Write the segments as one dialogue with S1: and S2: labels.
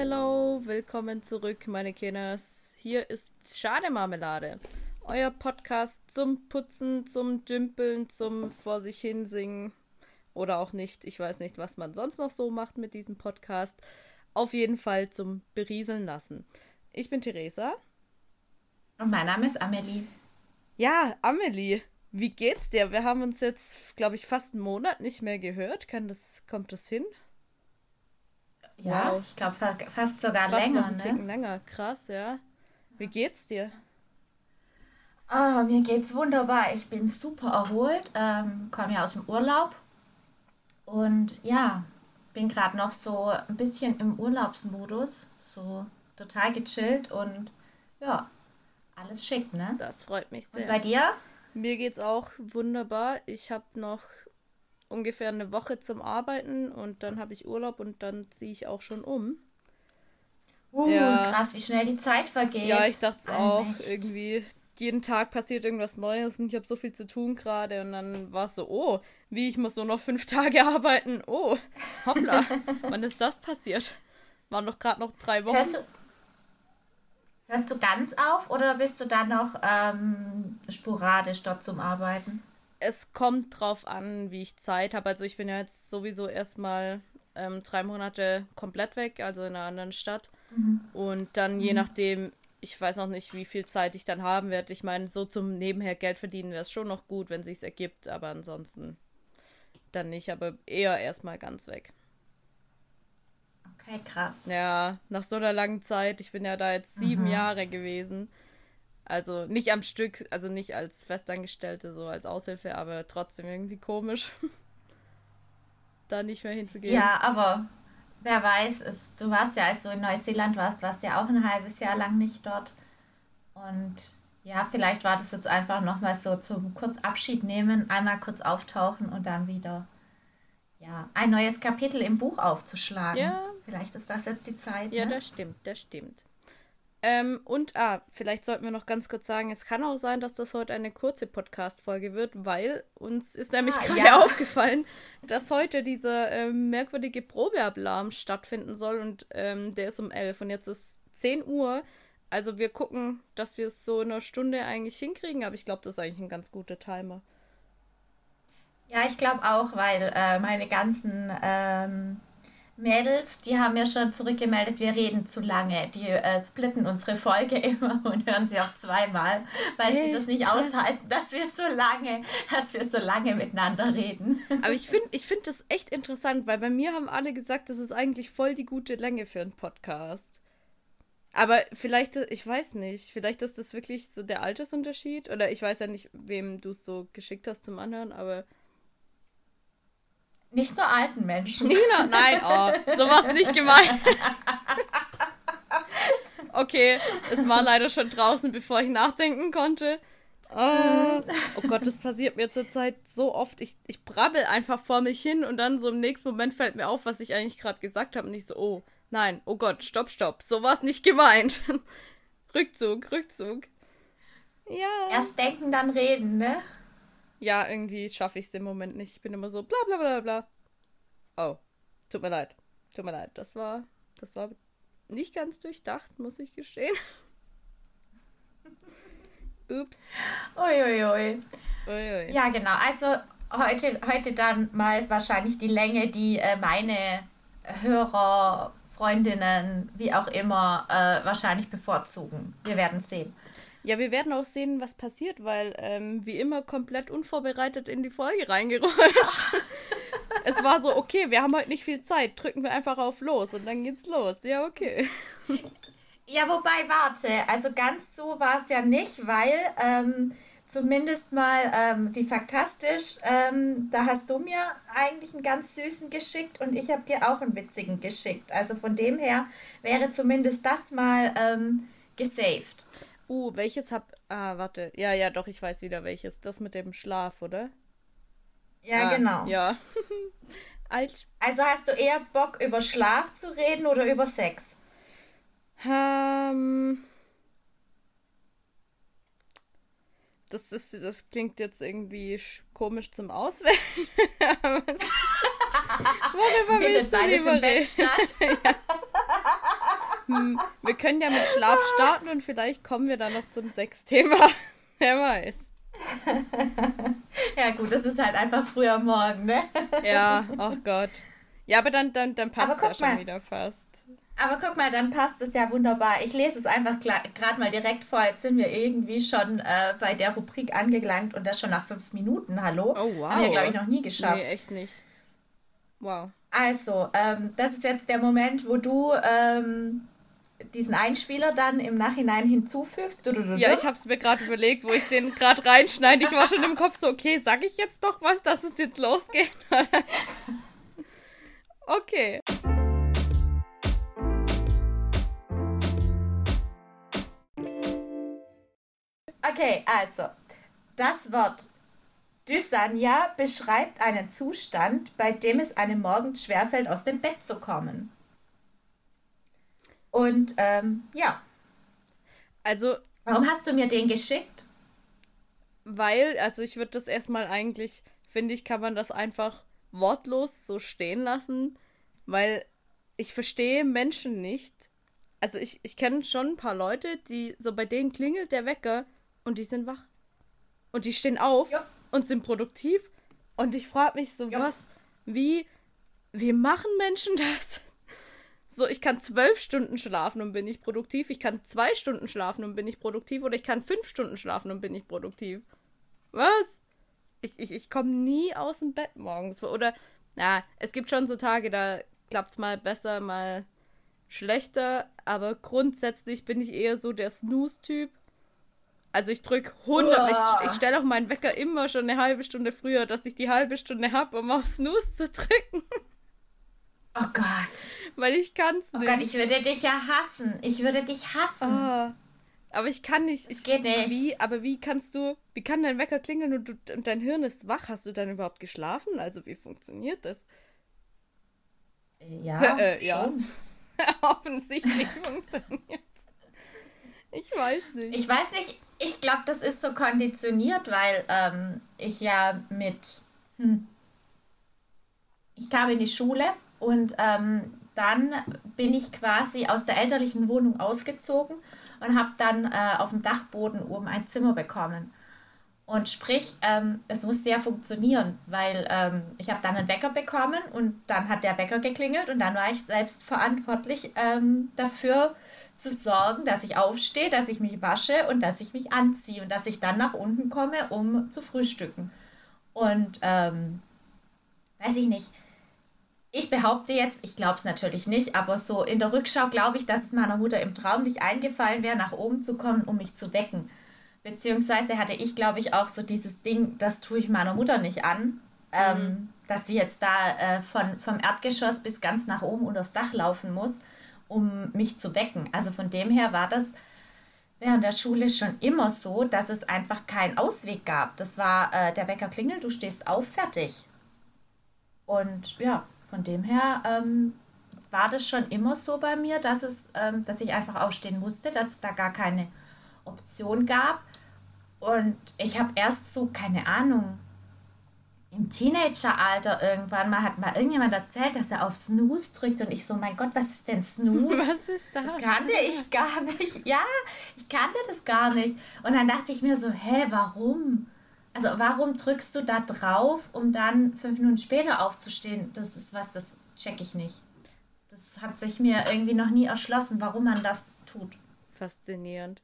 S1: Hello. Willkommen zurück, meine Kinders. Hier ist Schademarmelade. Euer Podcast zum Putzen, zum Dümpeln, zum vor sich hinsingen oder auch nicht. Ich weiß nicht, was man sonst noch so macht mit diesem Podcast. Auf jeden Fall zum Berieseln lassen. Ich bin Theresa.
S2: Und mein Name ist Amelie.
S1: Ja, Amelie. Wie geht's dir? Wir haben uns jetzt, glaube ich, fast einen Monat nicht mehr gehört. Kann das, kommt das hin?
S2: Ja, wow. ich glaube fast sogar fast länger. Noch
S1: einen ne? Länger. Krass, ja. Wie geht's dir?
S2: Oh, mir geht's wunderbar. Ich bin super erholt, ähm, komme ja aus dem Urlaub und ja, bin gerade noch so ein bisschen im Urlaubsmodus, so total gechillt und ja, alles schick, ne?
S1: Das freut mich sehr.
S2: Und bei dir?
S1: Mir geht's auch wunderbar. Ich habe noch ungefähr eine Woche zum Arbeiten und dann habe ich Urlaub und dann ziehe ich auch schon um.
S2: Uh, ja. krass, wie schnell die Zeit vergeht.
S1: Ja, ich dachte es auch. Irgendwie jeden Tag passiert irgendwas Neues und ich habe so viel zu tun gerade. Und dann war es so, oh, wie, ich muss nur noch fünf Tage arbeiten. Oh, hoppla, wann ist das passiert? Waren doch gerade noch drei Wochen.
S2: Hörst du, hörst du ganz auf oder bist du dann noch ähm, sporadisch dort zum Arbeiten?
S1: Es kommt drauf an, wie ich Zeit habe. Also ich bin ja jetzt sowieso erstmal ähm, drei Monate komplett weg, also in einer anderen Stadt. Mhm. Und dann mhm. je nachdem, ich weiß noch nicht, wie viel Zeit ich dann haben werde. Ich meine, so zum Nebenher Geld verdienen wäre es schon noch gut, wenn sich's ergibt, aber ansonsten dann nicht, aber eher erstmal ganz weg.
S2: Okay, krass.
S1: Ja, nach so einer langen Zeit, ich bin ja da jetzt sieben mhm. Jahre gewesen. Also nicht am Stück, also nicht als Festangestellte, so als Aushilfe, aber trotzdem irgendwie komisch, da nicht mehr hinzugehen.
S2: Ja, aber wer weiß, es, du warst ja, als du in Neuseeland warst, warst ja auch ein halbes Jahr lang nicht dort. Und ja, vielleicht war das jetzt einfach nochmal so zum kurz Abschied nehmen, einmal kurz auftauchen und dann wieder ja, ein neues Kapitel im Buch aufzuschlagen. Ja. Vielleicht ist das jetzt die Zeit.
S1: Ja, ne? das stimmt, das stimmt. Ähm, und, ah, vielleicht sollten wir noch ganz kurz sagen, es kann auch sein, dass das heute eine kurze Podcast-Folge wird, weil uns ist nämlich ah, gerade ja. aufgefallen, dass heute dieser ähm, merkwürdige Probealarm stattfinden soll und ähm, der ist um 11 und jetzt ist 10 Uhr. Also wir gucken, dass wir es so in einer Stunde eigentlich hinkriegen, aber ich glaube, das ist eigentlich ein ganz guter Timer.
S2: Ja, ich glaube auch, weil äh, meine ganzen ähm, Mädels, die haben ja schon zurückgemeldet, wir reden zu lange. Die äh, splitten unsere Folge immer und hören sie auch zweimal, weil hey, sie das nicht krass. aushalten, dass wir so lange, dass wir so lange miteinander reden.
S1: Aber ich finde ich find das echt interessant, weil bei mir haben alle gesagt, das ist eigentlich voll die gute Länge für einen Podcast. Aber vielleicht, ich weiß nicht, vielleicht ist das wirklich so der Altersunterschied. Oder ich weiß ja nicht, wem du es so geschickt hast zum Anhören, aber
S2: nicht nur alten Menschen.
S1: Nina, nein, oh, sowas nicht gemeint. Okay, es war leider schon draußen, bevor ich nachdenken konnte. Oh, oh Gott, das passiert mir zurzeit so oft. Ich, ich brabbel einfach vor mich hin und dann so im nächsten Moment fällt mir auf, was ich eigentlich gerade gesagt habe. Und ich so, oh, nein, oh Gott, stopp, stopp. So war es nicht gemeint. Rückzug, Rückzug.
S2: Ja. Erst denken, dann reden, ne?
S1: Ja, irgendwie schaffe ich es im Moment nicht. Ich bin immer so bla bla bla bla. Oh, tut mir leid. Tut mir leid. Das war, das war nicht ganz durchdacht, muss ich gestehen.
S2: Ups. Uiuiui. Ui, ui. Ja, genau. Also heute, heute dann mal wahrscheinlich die Länge, die äh, meine Hörer, Freundinnen, wie auch immer, äh, wahrscheinlich bevorzugen. Wir werden sehen.
S1: Ja, wir werden auch sehen, was passiert, weil ähm, wie immer komplett unvorbereitet in die Folge reingerutscht. es war so, okay, wir haben heute nicht viel Zeit, drücken wir einfach auf los und dann geht's los. Ja, okay.
S2: Ja, wobei, warte, also ganz so war es ja nicht, weil ähm, zumindest mal ähm, die Faktastisch, ähm, da hast du mir eigentlich einen ganz süßen geschickt und ich habe dir auch einen witzigen geschickt. Also von dem her wäre zumindest das mal ähm, gesaved.
S1: Uh, welches hab. Ah, warte. Ja, ja, doch, ich weiß wieder welches. Das mit dem Schlaf, oder?
S2: Ja, ah, genau.
S1: Ja.
S2: Alt. Also hast du eher Bock, über Schlaf zu reden oder über Sex?
S1: Ähm. Das ist, das klingt jetzt irgendwie komisch zum Auswählen. Worüber willst du lieber reden? ja. Hm, wir können ja mit Schlaf starten und vielleicht kommen wir dann noch zum Sexthema. Wer weiß.
S2: ja, gut, das ist halt einfach früher Morgen, ne?
S1: ja, ach oh Gott. Ja, aber dann, dann, dann passt es ja schon mal. wieder fast.
S2: Aber guck mal, dann passt es ja wunderbar. Ich lese es einfach gerade mal direkt vor. Jetzt sind wir irgendwie schon äh, bei der Rubrik angelangt und das schon nach fünf Minuten. Hallo? Oh, wow. Haben wir, glaube ich, noch nie geschafft. Nee,
S1: echt nicht. Wow.
S2: Also, ähm, das ist jetzt der Moment, wo du ähm, diesen Einspieler dann im Nachhinein hinzufügst. Du, du, du,
S1: ja, ich habe es mir gerade überlegt, wo ich den gerade reinschneide. Ich war schon im Kopf so, okay, sag ich jetzt doch was, dass es jetzt losgeht? okay.
S2: Okay, also, das Wort Dysania beschreibt einen Zustand, bei dem es einem morgens schwerfällt, aus dem Bett zu kommen. Und ähm, ja.
S1: Also.
S2: Warum hast du mir den geschickt?
S1: Weil, also ich würde das erstmal eigentlich, finde ich, kann man das einfach wortlos so stehen lassen, weil ich verstehe Menschen nicht. Also ich, ich kenne schon ein paar Leute, die so bei denen klingelt der Wecker und die sind wach. Und die stehen auf ja. und sind produktiv. Und ich frage mich so, ja. was, wie, wie machen Menschen das? So, ich kann zwölf Stunden schlafen und bin ich produktiv. Ich kann zwei Stunden schlafen und bin ich produktiv. Oder ich kann fünf Stunden schlafen und bin ich produktiv. Was? Ich, ich, ich komme nie aus dem Bett morgens. Oder, na, es gibt schon so Tage, da klappt es mal besser, mal schlechter. Aber grundsätzlich bin ich eher so der Snooze-Typ. Also ich drücke 100, oh. ich, ich stelle auch meinen Wecker immer schon eine halbe Stunde früher, dass ich die halbe Stunde habe, um auf Snooze zu drücken.
S2: Oh Gott.
S1: Weil ich kann's
S2: nicht. Oh Gott, ich würde dich ja hassen. Ich würde dich hassen. Oh.
S1: Aber ich kann nicht.
S2: Es geht nicht.
S1: Wie, aber wie kannst du, wie kann dein Wecker klingeln und, du, und dein Hirn ist wach? Hast du dann überhaupt geschlafen? Also wie funktioniert das?
S2: Ja, äh, ja.
S1: Offensichtlich funktioniert Ich weiß nicht.
S2: Ich weiß nicht, ich glaube, das ist so konditioniert, weil ähm, ich ja mit. Hm, ich kam in die Schule und ähm, dann bin ich quasi aus der elterlichen Wohnung ausgezogen und habe dann äh, auf dem Dachboden oben ein Zimmer bekommen. Und sprich, ähm, es musste ja funktionieren, weil ähm, ich habe dann einen Wecker bekommen und dann hat der Wecker geklingelt und dann war ich selbst verantwortlich ähm, dafür, zu sorgen, dass ich aufstehe, dass ich mich wasche und dass ich mich anziehe und dass ich dann nach unten komme, um zu frühstücken. Und ähm, weiß ich nicht. Ich behaupte jetzt, ich glaube es natürlich nicht, aber so in der Rückschau glaube ich, dass es meiner Mutter im Traum nicht eingefallen wäre, nach oben zu kommen, um mich zu wecken. Beziehungsweise hatte ich, glaube ich, auch so dieses Ding, das tue ich meiner Mutter nicht an, ähm, mhm. ähm, dass sie jetzt da äh, von, vom Erdgeschoss bis ganz nach oben unter das Dach laufen muss um mich zu wecken. Also von dem her war das während der Schule schon immer so, dass es einfach keinen Ausweg gab. Das war äh, der Wecker klingelt, du stehst auf, fertig. Und ja, von dem her ähm, war das schon immer so bei mir, dass es, ähm, dass ich einfach aufstehen musste, dass es da gar keine Option gab. Und ich habe erst so, keine Ahnung, im Teenageralter irgendwann mal hat mal irgendjemand erzählt, dass er auf Snooze drückt und ich so, mein Gott, was ist denn Snooze?
S1: Was ist das?
S2: Das kannte ich gar nicht. Ja, ich kannte das gar nicht. Und dann dachte ich mir so, hä, warum? Also warum drückst du da drauf, um dann fünf Minuten später aufzustehen? Das ist was, das check ich nicht. Das hat sich mir irgendwie noch nie erschlossen, warum man das tut.
S1: Faszinierend.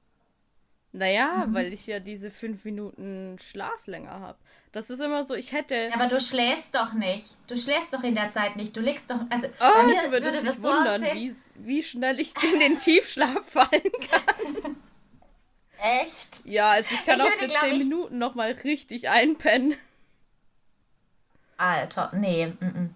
S1: Naja, mhm. weil ich ja diese fünf Minuten Schlaf länger habe. Das ist immer so, ich hätte.
S2: Ja, aber du schläfst doch nicht. Du schläfst doch in der Zeit nicht. Du legst doch. Also,
S1: oh, bei mir du würdest würde dich wundern, so wie, wie schnell ich in den Tiefschlaf fallen kann.
S2: Echt?
S1: Ja, also ich kann ich auch würde, für zehn ich... Minuten nochmal richtig einpennen.
S2: Alter, nee. M -m.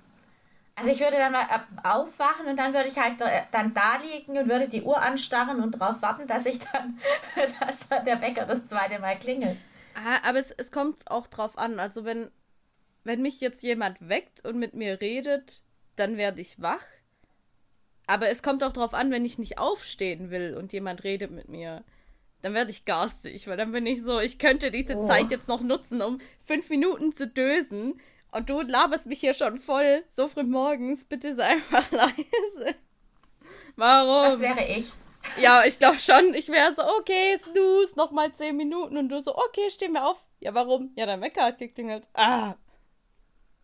S2: Also ich würde dann mal aufwachen und dann würde ich halt dann da liegen und würde die Uhr anstarren und darauf warten, dass ich dann, dass dann der Wecker das zweite Mal klingelt.
S1: Ah, aber es, es kommt auch drauf an. Also wenn, wenn mich jetzt jemand weckt und mit mir redet, dann werde ich wach. Aber es kommt auch drauf an, wenn ich nicht aufstehen will und jemand redet mit mir. Dann werde ich garstig, weil dann bin ich so, ich könnte diese oh. Zeit jetzt noch nutzen, um fünf Minuten zu dösen und du laberst mich hier schon voll, so früh morgens, bitte sei einfach leise. Warum?
S2: Das wäre ich.
S1: Ja, ich glaube schon. Ich wäre so, okay, snooze, nochmal 10 Minuten. Und du so, okay, stehen wir auf. Ja, warum? Ja, dein Wecker hat geklingelt. Ah,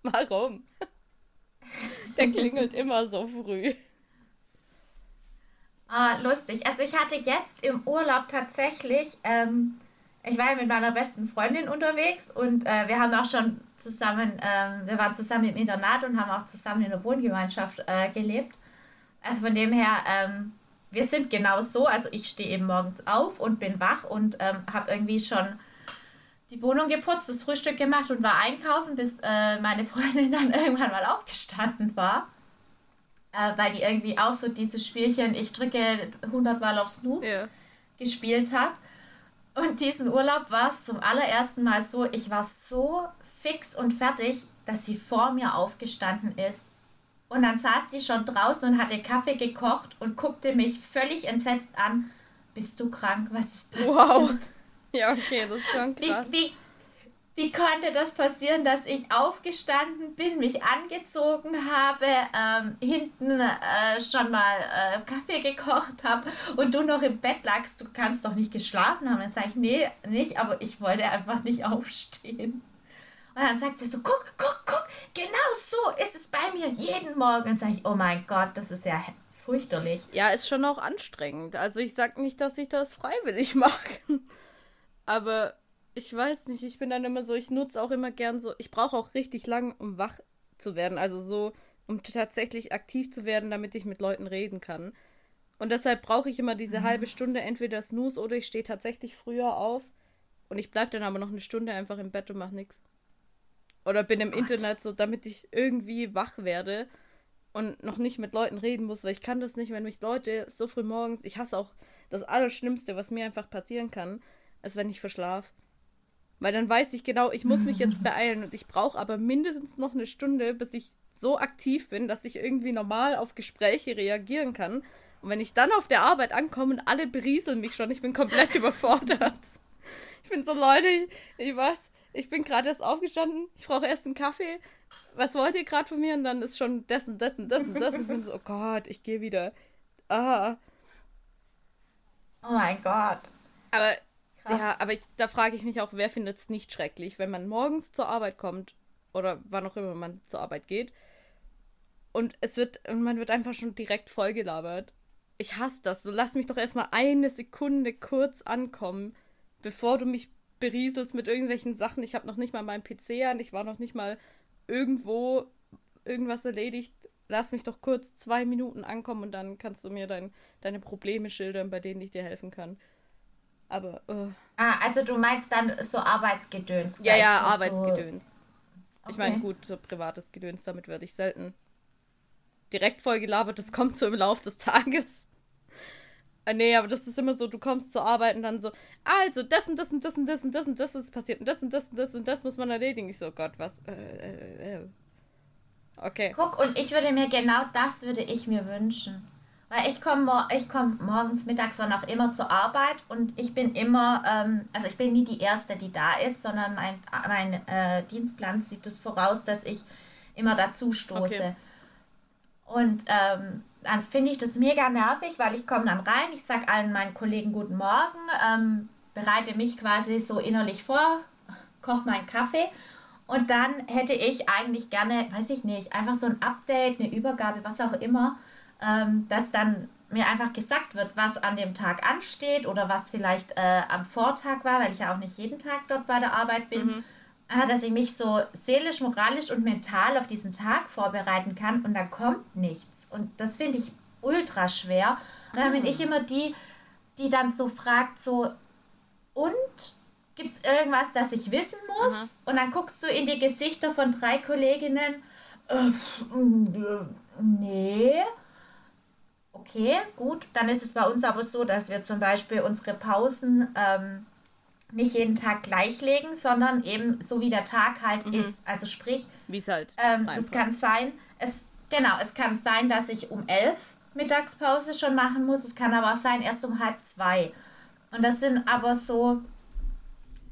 S1: warum? Der klingelt immer so früh.
S2: Ah, lustig. Also ich hatte jetzt im Urlaub tatsächlich, ähm, ich war ja mit meiner besten Freundin unterwegs und äh, wir haben auch schon zusammen, ähm, wir waren zusammen im Internat und haben auch zusammen in der Wohngemeinschaft äh, gelebt. Also von dem her, ähm, wir sind genau so. Also ich stehe eben morgens auf und bin wach und ähm, habe irgendwie schon die Wohnung geputzt, das Frühstück gemacht und war einkaufen, bis äh, meine Freundin dann irgendwann mal aufgestanden war. Äh, weil die irgendwie auch so dieses Spielchen, ich drücke 100 Mal auf Snooze, ja. gespielt hat. Und diesen Urlaub war es zum allerersten Mal so, ich war so fix und fertig, dass sie vor mir aufgestanden ist. Und dann saß die schon draußen und hatte Kaffee gekocht und guckte mich völlig entsetzt an. Bist du krank? Was ist passiert? Wow.
S1: Ja, okay, das ist schon krass.
S2: Wie, wie, wie konnte das passieren, dass ich aufgestanden bin, mich angezogen habe, ähm, hinten äh, schon mal äh, Kaffee gekocht habe und du noch im Bett lagst? Du kannst doch nicht geschlafen haben. Dann sage ich, nee, nicht, aber ich wollte einfach nicht aufstehen. Und dann sagt sie so, guck, guck, guck, genau so ist es bei mir jeden Morgen. Und sage ich, oh mein Gott, das ist ja fürchterlich.
S1: Ja, ist schon auch anstrengend. Also ich sage nicht, dass ich das freiwillig mache. Aber ich weiß nicht, ich bin dann immer so, ich nutze auch immer gern so, ich brauche auch richtig lang, um wach zu werden. Also so, um tatsächlich aktiv zu werden, damit ich mit Leuten reden kann. Und deshalb brauche ich immer diese mhm. halbe Stunde, entweder Snooze oder ich stehe tatsächlich früher auf. Und ich bleibe dann aber noch eine Stunde einfach im Bett und mache nichts. Oder bin im Gott. Internet so, damit ich irgendwie wach werde und noch nicht mit Leuten reden muss, weil ich kann das nicht, wenn mich Leute so früh morgens, ich hasse auch das Allerschlimmste, was mir einfach passieren kann, ist, wenn ich verschlafe. Weil dann weiß ich genau, ich muss mich jetzt beeilen und ich brauche aber mindestens noch eine Stunde, bis ich so aktiv bin, dass ich irgendwie normal auf Gespräche reagieren kann. Und wenn ich dann auf der Arbeit ankomme und alle berieseln mich schon, ich bin komplett überfordert. Ich bin so, Leute, ich, ich weiß, ich bin gerade erst aufgestanden, ich brauche erst einen Kaffee. Was wollt ihr gerade von mir? Und dann ist schon dessen, dessen, dessen, dessen. Ich bin so, oh Gott, ich gehe wieder. Ah.
S2: Oh mein Gott.
S1: Aber Krass. ja, aber ich, da frage ich mich auch, wer findet es nicht schrecklich, wenn man morgens zur Arbeit kommt oder wann auch immer man zur Arbeit geht und es wird und man wird einfach schon direkt vollgelabert. Ich hasse das. So lass mich doch erstmal eine Sekunde kurz ankommen, bevor du mich berieselst mit irgendwelchen Sachen. Ich habe noch nicht mal meinen PC an, ich war noch nicht mal irgendwo irgendwas erledigt. Lass mich doch kurz zwei Minuten ankommen und dann kannst du mir dein, deine Probleme schildern, bei denen ich dir helfen kann. Aber. Uh.
S2: Ah, also du meinst dann so Arbeitsgedöns?
S1: Ja, ja, so Arbeitsgedöns. Okay. Ich meine, gut, so privates Gedöns, damit werde ich selten direkt voll gelabert. Das kommt so im Lauf des Tages. Äh, nee, aber das ist immer so, du kommst zur Arbeit und dann so, also das und das und das und das und das und das ist passiert und das und das und das und das muss man erledigen. Ich so, Gott, was? Äh, äh, äh. Okay.
S2: Guck, und ich würde mir genau das würde ich mir wünschen. Ich komme ich komm morgens, mittags, wann auch immer zur Arbeit und ich bin immer, ähm, also ich bin nie die Erste, die da ist, sondern mein, mein äh, Dienstplan sieht es voraus, dass ich immer dazu stoße. Okay. Und ähm, dann finde ich das mega nervig, weil ich komme dann rein, ich sage allen meinen Kollegen guten Morgen, ähm, bereite mich quasi so innerlich vor, koche meinen Kaffee und dann hätte ich eigentlich gerne, weiß ich nicht, einfach so ein Update, eine Übergabe, was auch immer, ähm, dass dann mir einfach gesagt wird, was an dem Tag ansteht oder was vielleicht äh, am Vortag war, weil ich ja auch nicht jeden Tag dort bei der Arbeit bin. Mhm. Ah, dass ich mich so seelisch, moralisch und mental auf diesen Tag vorbereiten kann und dann kommt nichts. Und das finde ich ultra schwer. Und dann bin ich immer die, die dann so fragt, so, und gibt es irgendwas, das ich wissen muss? Aha. Und dann guckst du in die Gesichter von drei Kolleginnen, äh, nee. Okay, gut. Dann ist es bei uns aber so, dass wir zum Beispiel unsere Pausen ähm, nicht jeden Tag gleichlegen, sondern eben so wie der Tag halt mhm. ist. Also sprich, wie es halt. Ähm, es kann sein, es genau, es kann sein, dass ich um elf Mittagspause schon machen muss. Es kann aber auch sein erst um halb zwei. Und das sind aber so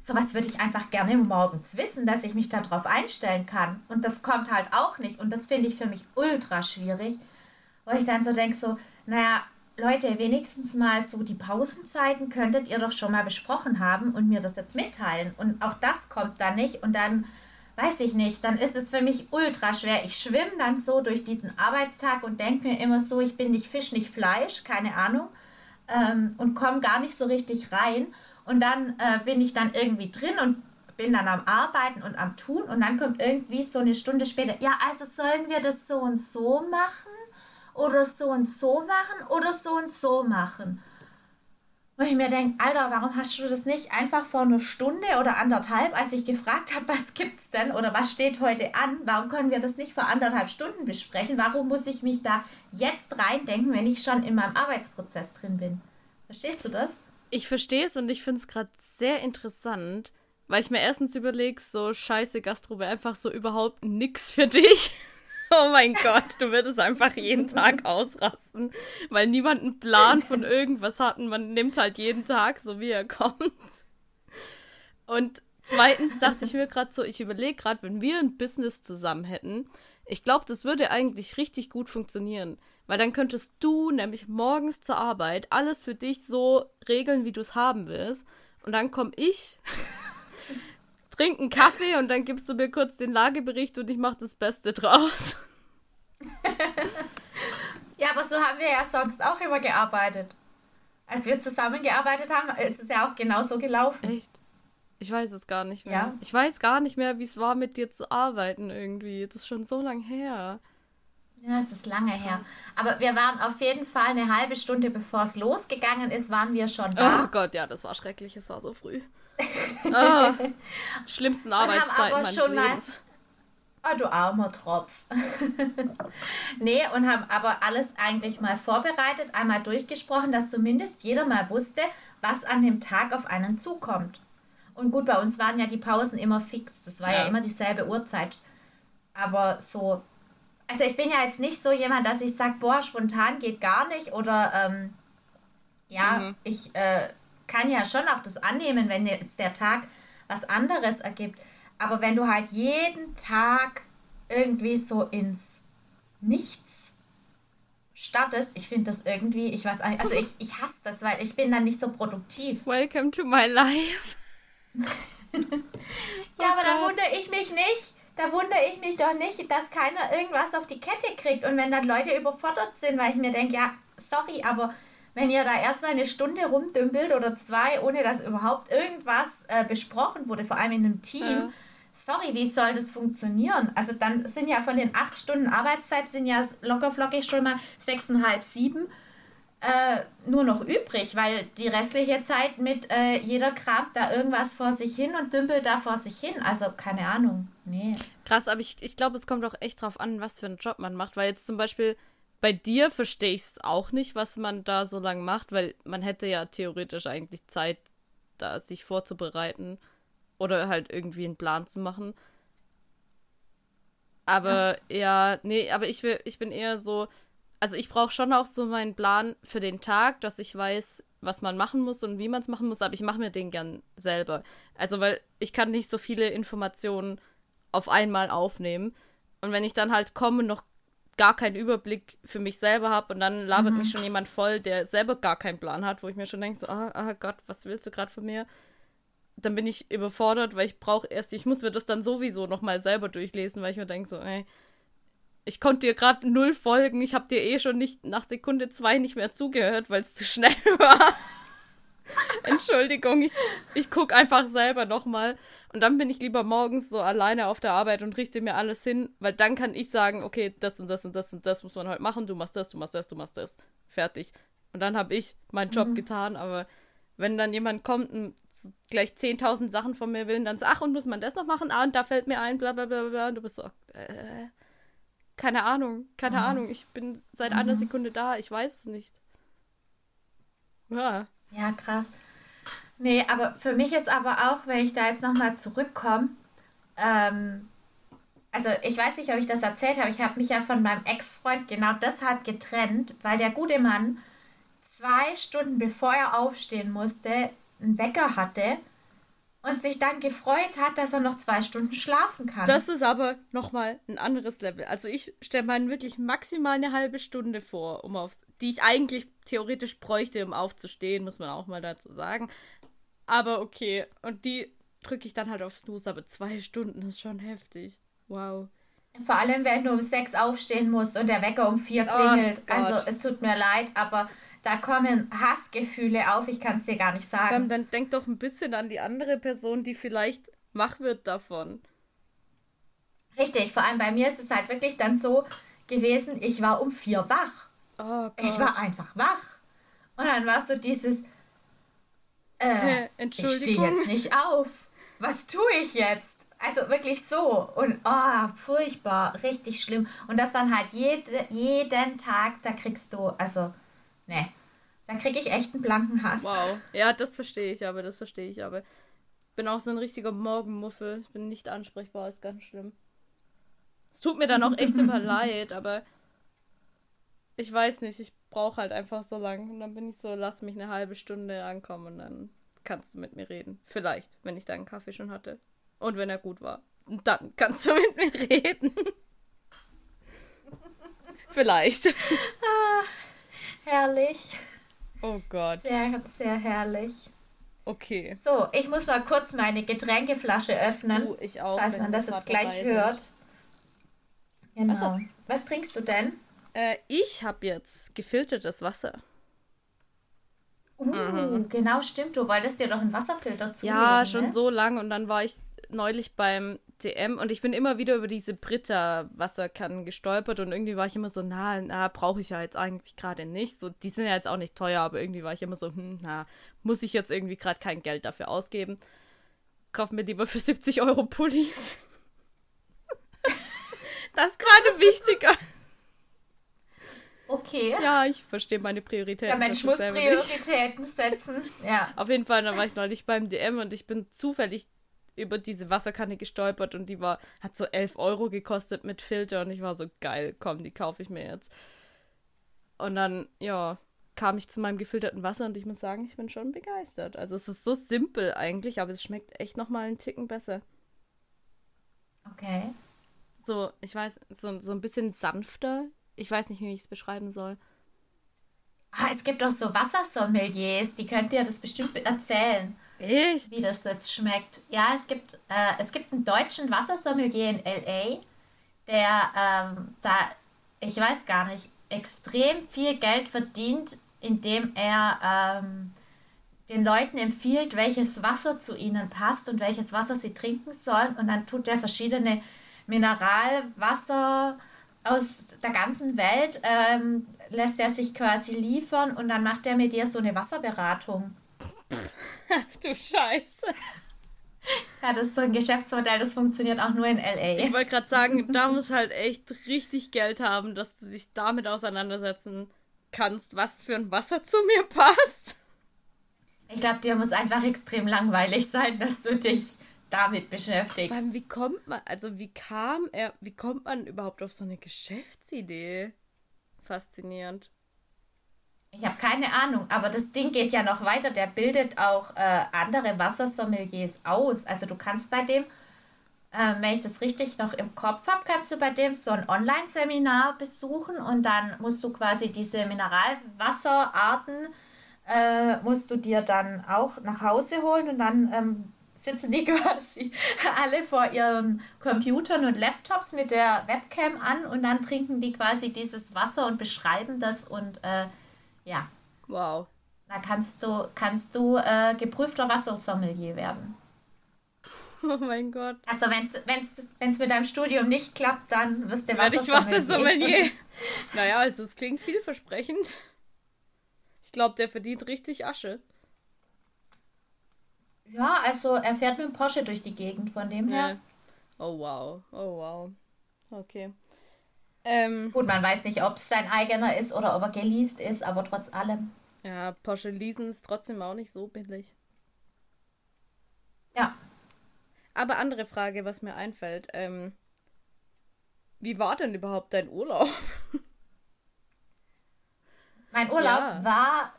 S2: sowas würde ich einfach gerne morgens wissen, dass ich mich darauf einstellen kann. Und das kommt halt auch nicht. Und das finde ich für mich ultra schwierig, weil ich dann so denke, so, naja, Leute, wenigstens mal so die Pausenzeiten könntet ihr doch schon mal besprochen haben und mir das jetzt mitteilen. Und auch das kommt dann nicht. Und dann, weiß ich nicht, dann ist es für mich ultra schwer. Ich schwimme dann so durch diesen Arbeitstag und denke mir immer so, ich bin nicht Fisch, nicht Fleisch, keine Ahnung. Ähm, und komme gar nicht so richtig rein. Und dann äh, bin ich dann irgendwie drin und bin dann am Arbeiten und am Tun. Und dann kommt irgendwie so eine Stunde später, ja, also sollen wir das so und so machen? Oder so und so machen oder so und so machen. Wo ich mir denke, Alter, warum hast du das nicht einfach vor einer Stunde oder anderthalb, als ich gefragt habe, was gibt's denn oder was steht heute an, warum können wir das nicht vor anderthalb Stunden besprechen? Warum muss ich mich da jetzt reindenken, wenn ich schon in meinem Arbeitsprozess drin bin? Verstehst du das?
S1: Ich verstehe es und ich finde es gerade sehr interessant, weil ich mir erstens überlege, so scheiße Gastro wäre einfach so überhaupt nix für dich. Oh mein Gott, du würdest einfach jeden Tag ausrasten, weil niemand einen Plan von irgendwas hat und man nimmt halt jeden Tag so, wie er kommt. Und zweitens dachte ich mir gerade so, ich überlege gerade, wenn wir ein Business zusammen hätten, ich glaube, das würde eigentlich richtig gut funktionieren. Weil dann könntest du nämlich morgens zur Arbeit alles für dich so regeln, wie du es haben willst. Und dann komme ich trink einen Kaffee und dann gibst du mir kurz den Lagebericht und ich mache das Beste draus.
S2: ja, aber so haben wir ja sonst auch immer gearbeitet. Als wir zusammengearbeitet haben, ist es ja auch genauso gelaufen.
S1: Echt? Ich weiß es gar nicht mehr. Ja. Ich weiß gar nicht mehr, wie es war, mit dir zu arbeiten irgendwie. Das ist schon so lang her.
S2: Ja, es ist lange her. Aber wir waren auf jeden Fall eine halbe Stunde, bevor es losgegangen ist, waren wir schon
S1: da. Oh Gott, ja, das war schrecklich. Es war so früh. Oh, schlimmsten Arbeitszeiten meines Lebens.
S2: Oh, du armer Tropf. nee, und haben aber alles eigentlich mal vorbereitet, einmal durchgesprochen, dass zumindest jeder mal wusste, was an dem Tag auf einen zukommt. Und gut, bei uns waren ja die Pausen immer fix. Das war ja, ja immer dieselbe Uhrzeit. Aber so, also ich bin ja jetzt nicht so jemand, dass ich sage, boah, spontan geht gar nicht. Oder ähm, ja, mhm. ich äh, kann ja schon auch das annehmen, wenn jetzt der Tag was anderes ergibt. Aber wenn du halt jeden Tag irgendwie so ins Nichts startest, ich finde das irgendwie, ich weiß nicht, also ich, ich hasse das, weil ich bin dann nicht so produktiv.
S1: Welcome to my life.
S2: ja, aber da wundere ich mich nicht. Da wundere ich mich doch nicht, dass keiner irgendwas auf die Kette kriegt. Und wenn dann Leute überfordert sind, weil ich mir denke, ja, sorry, aber wenn ihr da erstmal eine Stunde rumdümpelt oder zwei, ohne dass überhaupt irgendwas äh, besprochen wurde, vor allem in einem Team, ja. sorry, wie soll das funktionieren? Also dann sind ja von den acht Stunden Arbeitszeit sind ja locker flockig schon mal sechseinhalb, sieben äh, nur noch übrig, weil die restliche Zeit mit äh, jeder kramt da irgendwas vor sich hin und dümpelt da vor sich hin. Also keine Ahnung. Nee.
S1: Krass, aber ich, ich glaube, es kommt auch echt drauf an, was für einen Job man macht, weil jetzt zum Beispiel bei dir verstehe ich es auch nicht, was man da so lange macht, weil man hätte ja theoretisch eigentlich Zeit, da sich vorzubereiten oder halt irgendwie einen Plan zu machen. Aber ja, ja nee, aber ich will, ich bin eher so, also ich brauche schon auch so meinen Plan für den Tag, dass ich weiß, was man machen muss und wie man es machen muss, aber ich mache mir den gern selber. Also, weil ich kann nicht so viele Informationen auf einmal aufnehmen. Und wenn ich dann halt komme noch gar keinen Überblick für mich selber habe und dann labert mhm. mich schon jemand voll, der selber gar keinen Plan hat, wo ich mir schon denke, so, ah, ah Gott, was willst du gerade von mir? Dann bin ich überfordert, weil ich brauche erst, ich muss mir das dann sowieso nochmal selber durchlesen, weil ich mir denke, so, ey, ich konnte dir gerade null folgen, ich habe dir eh schon nicht nach Sekunde zwei nicht mehr zugehört, weil es zu schnell war. Entschuldigung, ich, ich gucke einfach selber nochmal. Und dann bin ich lieber morgens so alleine auf der Arbeit und richte mir alles hin, weil dann kann ich sagen, okay, das und das und das und das muss man heute machen, du machst das, du machst das, du machst das. Fertig. Und dann habe ich meinen Job mhm. getan, aber wenn dann jemand kommt und gleich 10.000 Sachen von mir will und dann sagt, ach, und muss man das noch machen? Ah, und da fällt mir ein, bla bla bla bla. Und du bist so, äh, keine Ahnung, keine mhm. Ahnung. Ich bin seit mhm. einer Sekunde da, ich weiß es nicht.
S2: Ja. Ja, krass. Nee, aber für mich ist aber auch, wenn ich da jetzt nochmal zurückkomme, ähm, also ich weiß nicht, ob ich das erzählt habe, ich habe mich ja von meinem Ex-Freund genau deshalb getrennt, weil der gute Mann zwei Stunden bevor er aufstehen musste, einen Wecker hatte und sich dann gefreut hat, dass er noch zwei Stunden schlafen kann.
S1: Das ist aber nochmal ein anderes Level. Also ich stelle mir wirklich maximal eine halbe Stunde vor, um aufs, die ich eigentlich theoretisch bräuchte, um aufzustehen, muss man auch mal dazu sagen. Aber okay, und die drücke ich dann halt auf Snooze, aber zwei Stunden ist schon heftig. Wow.
S2: Vor allem, wenn du um sechs aufstehen musst und der Wecker um vier oh klingelt. Oh also es tut mir leid, aber da kommen Hassgefühle auf, ich kann es dir gar nicht sagen.
S1: Dann denk doch ein bisschen an die andere Person, die vielleicht wach wird davon.
S2: Richtig, vor allem bei mir ist es halt wirklich dann so gewesen, ich war um vier wach. Oh ich war einfach wach. Und dann war so dieses, äh, ich stehe jetzt nicht auf. Was tue ich jetzt? Also wirklich so. Und oh, furchtbar, richtig schlimm. Und das dann halt jede, jeden Tag, da kriegst du, also Nee. Dann kriege ich echt einen blanken Hass.
S1: Wow. Ja, das verstehe ich aber, das verstehe ich aber. Ich bin auch so ein richtiger Morgenmuffel. Ich bin nicht ansprechbar, ist ganz schlimm. Es tut mir dann auch echt immer leid, aber ich weiß nicht, ich brauche halt einfach so lang. Und dann bin ich so, lass mich eine halbe Stunde ankommen und dann kannst du mit mir reden. Vielleicht, wenn ich deinen Kaffee schon hatte. Und wenn er gut war. Und dann kannst du mit mir reden. Vielleicht.
S2: Herrlich.
S1: Oh Gott.
S2: Sehr, sehr herrlich.
S1: Okay.
S2: So, ich muss mal kurz meine Getränkeflasche öffnen. Uh, ich auch. Falls man das jetzt gleich hört. Genau. Was, Was, trinkst du denn?
S1: Äh, ich habe jetzt gefiltertes Wasser.
S2: Uh, mhm. genau, stimmt. Du wolltest dir doch einen Wasserfilter zulegen.
S1: Ja, schon ne? so lang. Und dann war ich neulich beim DM und ich bin immer wieder über diese Britta-Wasserkannen gestolpert und irgendwie war ich immer so, na, na, brauche ich ja jetzt eigentlich gerade nicht. So, die sind ja jetzt auch nicht teuer, aber irgendwie war ich immer so, hm, na, muss ich jetzt irgendwie gerade kein Geld dafür ausgeben. Kauf mir lieber für 70 Euro Pullis. das ist gerade wichtiger.
S2: Okay.
S1: Ja, ich verstehe meine Prioritäten.
S2: Der Mensch muss Prioritäten setzen. Ja.
S1: Auf jeden Fall, da war ich neulich beim DM und ich bin zufällig über diese Wasserkanne gestolpert und die war, hat so 11 Euro gekostet mit Filter und ich war so geil, komm, die kaufe ich mir jetzt. Und dann, ja, kam ich zu meinem gefilterten Wasser und ich muss sagen, ich bin schon begeistert. Also es ist so simpel eigentlich, aber es schmeckt echt nochmal einen Ticken besser.
S2: Okay.
S1: So, ich weiß, so, so ein bisschen sanfter. Ich weiß nicht, wie ich es beschreiben soll.
S2: Ah, es gibt auch so Wassersommeliers, die könnt ihr das bestimmt erzählen.
S1: Echt?
S2: Wie das jetzt schmeckt. Ja, es gibt, äh, es gibt einen deutschen Wassersommelier in L.A., der ähm, da, ich weiß gar nicht, extrem viel Geld verdient, indem er ähm, den Leuten empfiehlt, welches Wasser zu ihnen passt und welches Wasser sie trinken sollen. Und dann tut er verschiedene Mineralwasser aus der ganzen Welt, ähm, lässt er sich quasi liefern und dann macht er mit dir so eine Wasserberatung.
S1: Ach du Scheiße.
S2: Ja, das ist so ein Geschäftsmodell, das funktioniert auch nur in LA.
S1: Ich wollte gerade sagen, da muss halt echt richtig Geld haben, dass du dich damit auseinandersetzen kannst, was für ein Wasser zu mir passt.
S2: Ich glaube, dir muss einfach extrem langweilig sein, dass du dich damit beschäftigst.
S1: Allem, wie kommt man, also wie kam er, wie kommt man überhaupt auf so eine Geschäftsidee? Faszinierend.
S2: Ich habe keine Ahnung, aber das Ding geht ja noch weiter. Der bildet auch äh, andere Wassersommeliers aus. Also du kannst bei dem, äh, wenn ich das richtig noch im Kopf habe, kannst du bei dem so ein Online-Seminar besuchen und dann musst du quasi diese Mineralwasserarten, äh, musst du dir dann auch nach Hause holen und dann ähm, sitzen die quasi alle vor ihren Computern und Laptops mit der Webcam an und dann trinken die quasi dieses Wasser und beschreiben das und äh, ja.
S1: Wow.
S2: Da kannst du, kannst du äh, geprüfter Wassersommelier werden.
S1: Oh mein Gott.
S2: Also wenn es mit deinem Studium nicht klappt, dann wirst du Wassersommelier. ich Wassersommelier.
S1: naja, also es klingt vielversprechend. Ich glaube, der verdient richtig Asche.
S2: Ja, also er fährt mit dem Porsche durch die Gegend, von dem her. Ja.
S1: Oh wow, oh wow. Okay.
S2: Ähm, Gut, man weiß nicht, ob es sein eigener ist oder ob er geleast ist, aber trotz allem.
S1: Ja, Porsche leasen ist trotzdem auch nicht so billig.
S2: Ja.
S1: Aber andere Frage, was mir einfällt. Ähm, wie war denn überhaupt dein Urlaub?
S2: Mein Urlaub ja. war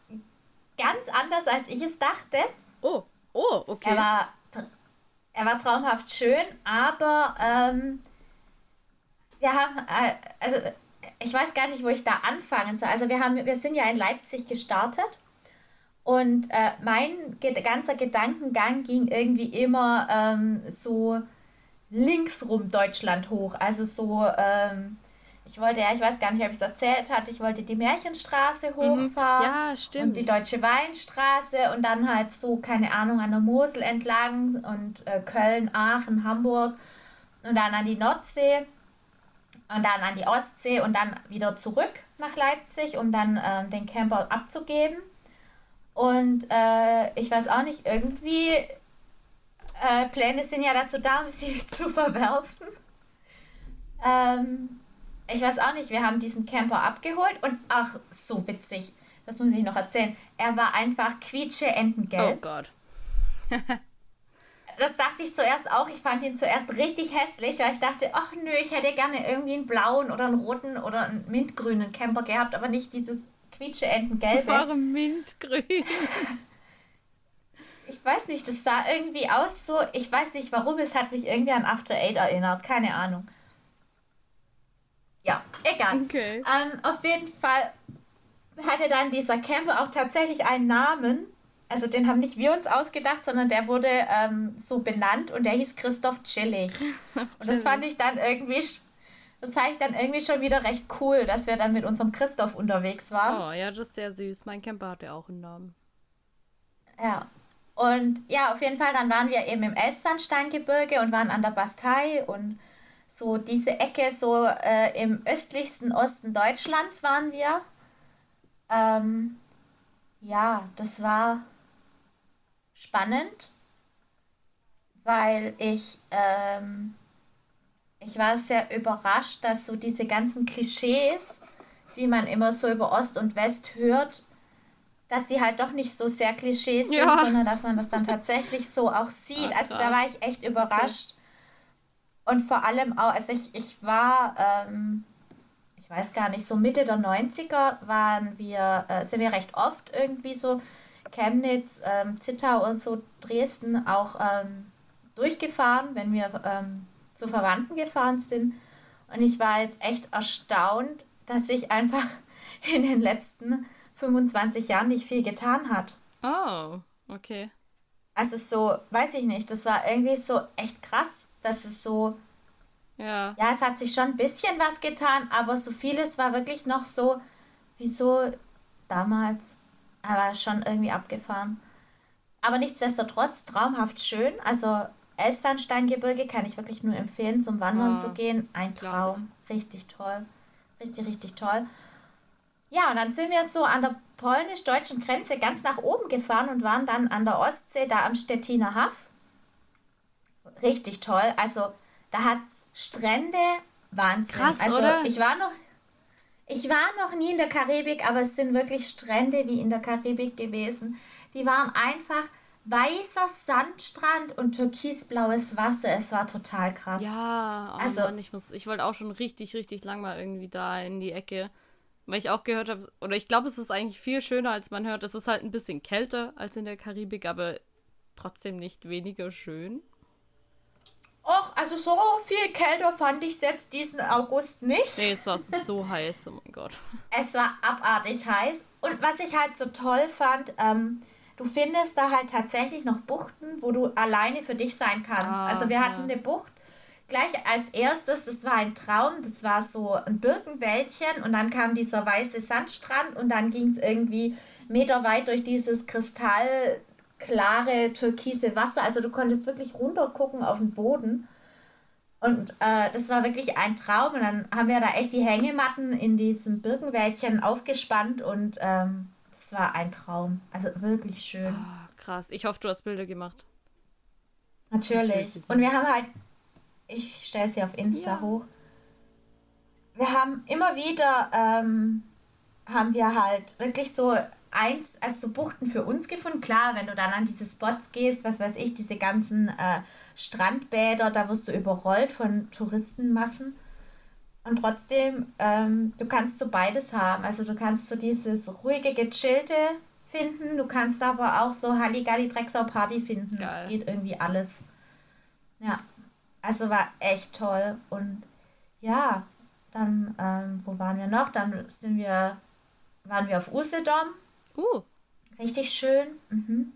S2: ganz anders, als ich es dachte.
S1: Oh, oh, okay.
S2: Er war Er war traumhaft schön, aber ähm, wir haben, äh, also ich weiß gar nicht, wo ich da anfangen soll. Also wir haben, wir sind ja in Leipzig gestartet und äh, mein ganzer Gedankengang ging irgendwie immer ähm, so links rum Deutschland hoch. Also so, ähm, ich wollte, ja, ich weiß gar nicht, ob ich es erzählt hatte, ich wollte die Märchenstraße mhm. hochfahren. Ja, stimmt. Und die Deutsche Weinstraße und dann halt so, keine Ahnung, an der Mosel entlang und äh, Köln, Aachen, Hamburg und dann an die Nordsee und dann an die Ostsee und dann wieder zurück nach Leipzig, um dann ähm, den Camper abzugeben. Und äh, ich weiß auch nicht, irgendwie, äh, Pläne sind ja dazu da, um sie zu verwerfen. Ähm, ich weiß auch nicht, wir haben diesen Camper abgeholt und ach, so witzig, das muss ich noch erzählen. Er war einfach quietsche Entengelb. Oh Gott. das dachte ich zuerst auch. Ich fand ihn zuerst richtig hässlich, weil ich dachte, ach nö, ich hätte gerne irgendwie einen blauen oder einen roten oder einen mintgrünen Camper gehabt, aber nicht dieses quietsche Entengelbe. Warum mintgrün? ich weiß nicht, das sah irgendwie aus so, ich weiß nicht warum, es hat mich irgendwie an After Eight erinnert, keine Ahnung. Ja, egal. Okay. Ähm, auf jeden Fall hatte dann dieser Camper auch tatsächlich einen Namen also den haben nicht wir uns ausgedacht, sondern der wurde ähm, so benannt und der hieß Christoph Chillig. und das fand ich dann irgendwie, das fand ich dann irgendwie schon wieder recht cool, dass wir dann mit unserem Christoph unterwegs waren.
S1: Oh ja, das ist sehr süß. Mein Camper hatte auch einen Namen.
S2: Ja. Und ja, auf jeden Fall, dann waren wir eben im Elbsandsteingebirge und waren an der Bastei und so diese Ecke, so äh, im östlichsten Osten Deutschlands waren wir. Ähm, ja, das war spannend, weil ich, ähm, ich war sehr überrascht, dass so diese ganzen Klischees, die man immer so über Ost und West hört, dass die halt doch nicht so sehr Klischees sind, ja. sondern dass man das dann tatsächlich so auch sieht. Ah, also da war ich echt überrascht. Okay. Und vor allem auch, also ich, ich war, ähm, ich weiß gar nicht, so Mitte der 90er waren wir, äh, sind wir recht oft irgendwie so Chemnitz, ähm, Zittau und so Dresden auch ähm, durchgefahren, wenn wir ähm, zu Verwandten gefahren sind. Und ich war jetzt echt erstaunt, dass sich einfach in den letzten 25 Jahren nicht viel getan hat.
S1: Oh, okay.
S2: Also so, weiß ich nicht, das war irgendwie so echt krass, dass es so, ja. Ja, es hat sich schon ein bisschen was getan, aber so vieles war wirklich noch so, wie so damals aber schon irgendwie abgefahren. Aber nichtsdestotrotz traumhaft schön. Also Elbsandsteingebirge kann ich wirklich nur empfehlen, zum Wandern oh, zu gehen. Ein Traum. Richtig toll. Richtig, richtig toll. Ja, und dann sind wir so an der polnisch-deutschen Grenze ganz nach oben gefahren und waren dann an der Ostsee, da am Stettiner Haff. Richtig toll. Also da hat es Strände, Wahnsinn. Krass, also oder? ich war noch, ich war noch nie in der Karibik, aber es sind wirklich Strände wie in der Karibik gewesen. Die waren einfach weißer Sandstrand und türkisblaues Wasser. Es war total krass.
S1: Ja, oh also Mann, ich muss, ich wollte auch schon richtig, richtig lang mal irgendwie da in die Ecke, weil ich auch gehört habe, oder ich glaube, es ist eigentlich viel schöner, als man hört. Es ist halt ein bisschen kälter als in der Karibik, aber trotzdem nicht weniger schön.
S2: Also so viel kälter fand ich es jetzt diesen August nicht.
S1: Nee, es war so heiß, oh mein Gott.
S2: Es war abartig heiß. Und was ich halt so toll fand, ähm, du findest da halt tatsächlich noch Buchten, wo du alleine für dich sein kannst. Ah, also wir hatten eine Bucht gleich als erstes, das war ein Traum, das war so ein Birkenwäldchen und dann kam dieser weiße Sandstrand und dann ging es irgendwie meterweit durch dieses Kristall klare türkise Wasser. Also du konntest wirklich runtergucken auf den Boden. Und äh, das war wirklich ein Traum. Und dann haben wir da echt die Hängematten in diesem Birkenwäldchen aufgespannt und ähm, das war ein Traum. Also wirklich schön. Oh,
S1: krass. Ich hoffe, du hast Bilder gemacht.
S2: Natürlich. Und wir haben halt, ich stelle sie auf Insta ja. hoch. Wir haben immer wieder, ähm, haben wir halt wirklich so eins, also so Buchten für uns gefunden. Klar, wenn du dann an diese Spots gehst, was weiß ich, diese ganzen äh, Strandbäder, da wirst du überrollt von Touristenmassen. Und trotzdem, ähm, du kannst so beides haben. Also du kannst so dieses ruhige, gechillte finden, du kannst aber auch so Halligalli Drecksau Party finden. Es geht irgendwie alles. Ja, also war echt toll. Und ja, dann, ähm, wo waren wir noch? Dann sind wir, waren wir auf Usedom. Uh. Richtig schön. Mhm.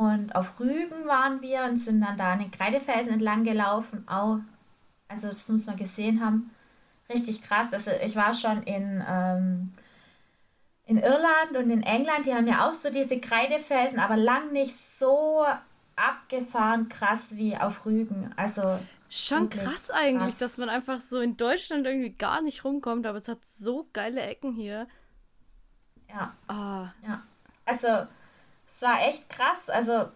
S2: Und auf Rügen waren wir und sind dann da an den Kreidefelsen entlang gelaufen. Auch, also das muss man gesehen haben. Richtig krass. Also ich war schon in, ähm, in Irland und in England, die haben ja auch so diese Kreidefelsen, aber lang nicht so abgefahren krass wie auf Rügen. Also
S1: schon krass eigentlich, krass. dass man einfach so in Deutschland irgendwie gar nicht rumkommt, aber es hat so geile Ecken hier.
S2: Ja. Oh. Ja. Also es war echt krass. Also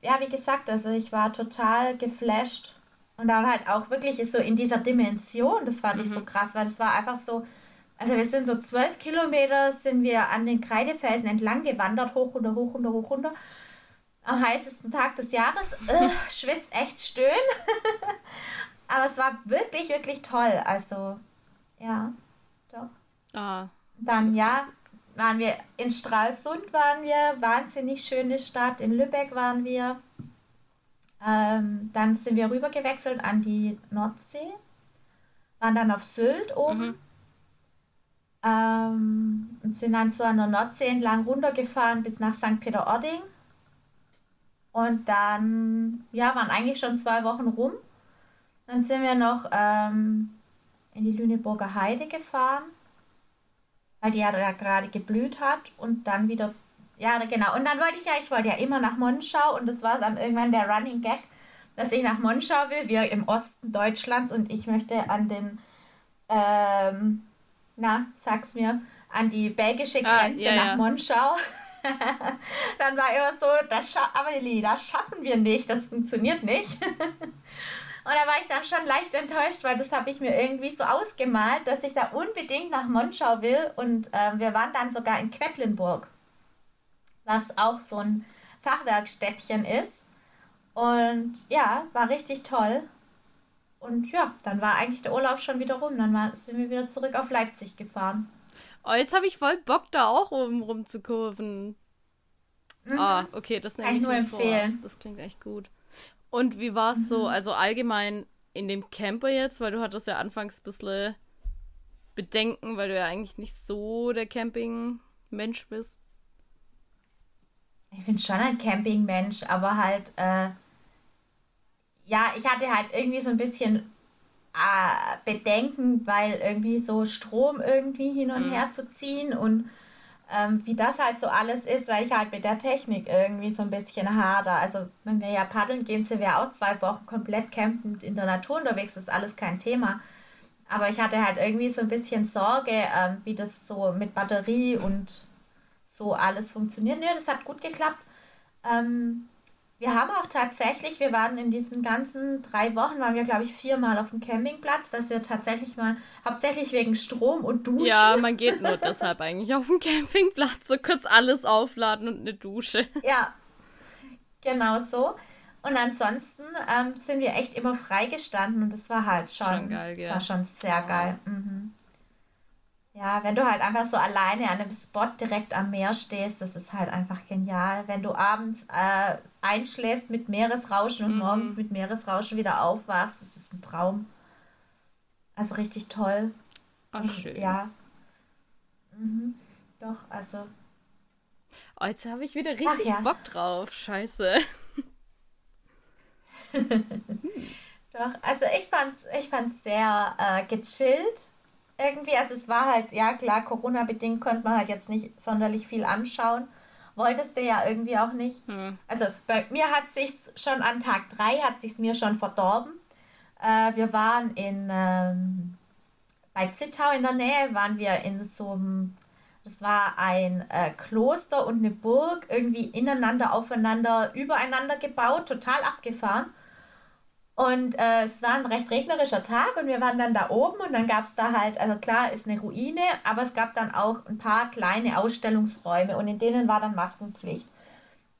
S2: ja, wie gesagt, also ich war total geflasht und dann halt auch wirklich so in dieser Dimension, das fand mhm. ich so mhm. krass, weil das war einfach so, also wir sind so zwölf Kilometer sind wir an den Kreidefelsen entlang gewandert, hoch, runter, hoch, runter, hoch, runter am heißesten Tag des Jahres. Äh, schwitz echt stöhn. Aber es war wirklich, wirklich toll. Also, ja, doch. Ah, Dann, ja, waren wir in Stralsund, waren wir, wahnsinnig schöne Stadt. In Lübeck waren wir. Ähm, dann sind wir rüber gewechselt an die Nordsee. Waren dann auf Sylt oben. Mhm. Ähm, und sind dann so an der Nordsee entlang runtergefahren bis nach St. Peter-Ording. Und dann, ja, waren eigentlich schon zwei Wochen rum. Dann sind wir noch ähm, in die Lüneburger Heide gefahren, weil die ja da gerade geblüht hat. Und dann wieder, ja, genau. Und dann wollte ich ja, ich wollte ja immer nach Monschau und das war dann irgendwann der Running Gag, dass ich nach Monschau will, wir im Osten Deutschlands und ich möchte an den, ähm, na, sag's mir, an die belgische ah, Grenze ah, ja, nach ja. Monschau. dann war immer so, das scha Amelie, das schaffen wir nicht, das funktioniert nicht. Und da war ich dann schon leicht enttäuscht, weil das habe ich mir irgendwie so ausgemalt, dass ich da unbedingt nach Monschau will. Und äh, wir waren dann sogar in Quedlinburg, was auch so ein Fachwerkstädtchen ist. Und ja, war richtig toll. Und ja, dann war eigentlich der Urlaub schon wieder rum. Dann war, sind wir wieder zurück auf Leipzig gefahren.
S1: Oh, jetzt habe ich voll Bock, da auch oben rumzukurven. Mhm. Ah, okay, das nehme ich nur empfehlen. Vor. Das klingt echt gut. Und wie war es mhm. so, also allgemein in dem Camper jetzt, weil du hattest ja anfangs ein bisschen Bedenken, weil du ja eigentlich nicht so der Camping-Mensch bist.
S2: Ich bin schon ein Camping-Mensch, aber halt, äh, ja, ich hatte halt irgendwie so ein bisschen äh, Bedenken, weil irgendwie so Strom irgendwie hin und mhm. her zu ziehen und ähm, wie das halt so alles ist, weil ich halt mit der Technik irgendwie so ein bisschen hader. Also wenn wir ja paddeln gehen, sind wir auch zwei Wochen komplett campend in der Natur unterwegs, ist alles kein Thema. Aber ich hatte halt irgendwie so ein bisschen Sorge, ähm, wie das so mit Batterie und so alles funktioniert. Nö, das hat gut geklappt. Ähm, wir haben auch tatsächlich, wir waren in diesen ganzen drei Wochen, waren wir, glaube ich, viermal auf dem Campingplatz, dass wir tatsächlich mal, hauptsächlich wegen Strom und Duschen.
S1: Ja, man geht nur deshalb eigentlich auf dem Campingplatz, so kurz alles aufladen und eine Dusche.
S2: Ja, genau so. Und ansonsten ähm, sind wir echt immer freigestanden und das war halt schon, schon geil, ja. war schon sehr geil. Mhm. Ja, wenn du halt einfach so alleine an einem Spot direkt am Meer stehst, das ist halt einfach genial. Wenn du abends äh, einschläfst mit Meeresrauschen und mhm. morgens mit Meeresrauschen wieder aufwachst, das ist ein Traum. Also richtig toll. Ach, schön. Ja. Mhm. Doch, also.
S1: Oh, jetzt habe ich wieder richtig ja. Bock drauf. Scheiße.
S2: Doch, also ich fand's, ich fand's sehr äh, gechillt irgendwie. Also es war halt, ja klar, Corona-bedingt konnte man halt jetzt nicht sonderlich viel anschauen. Wolltest du ja irgendwie auch nicht. Hm. Also bei mir hat sich schon an Tag 3 hat sich mir schon verdorben. Äh, wir waren in ähm, bei Zittau in der Nähe, waren wir in so einem, das war ein äh, Kloster und eine Burg, irgendwie ineinander, aufeinander, übereinander gebaut, total abgefahren. Und äh, es war ein recht regnerischer Tag und wir waren dann da oben und dann gab es da halt, also klar, ist eine Ruine, aber es gab dann auch ein paar kleine Ausstellungsräume und in denen war dann Maskenpflicht.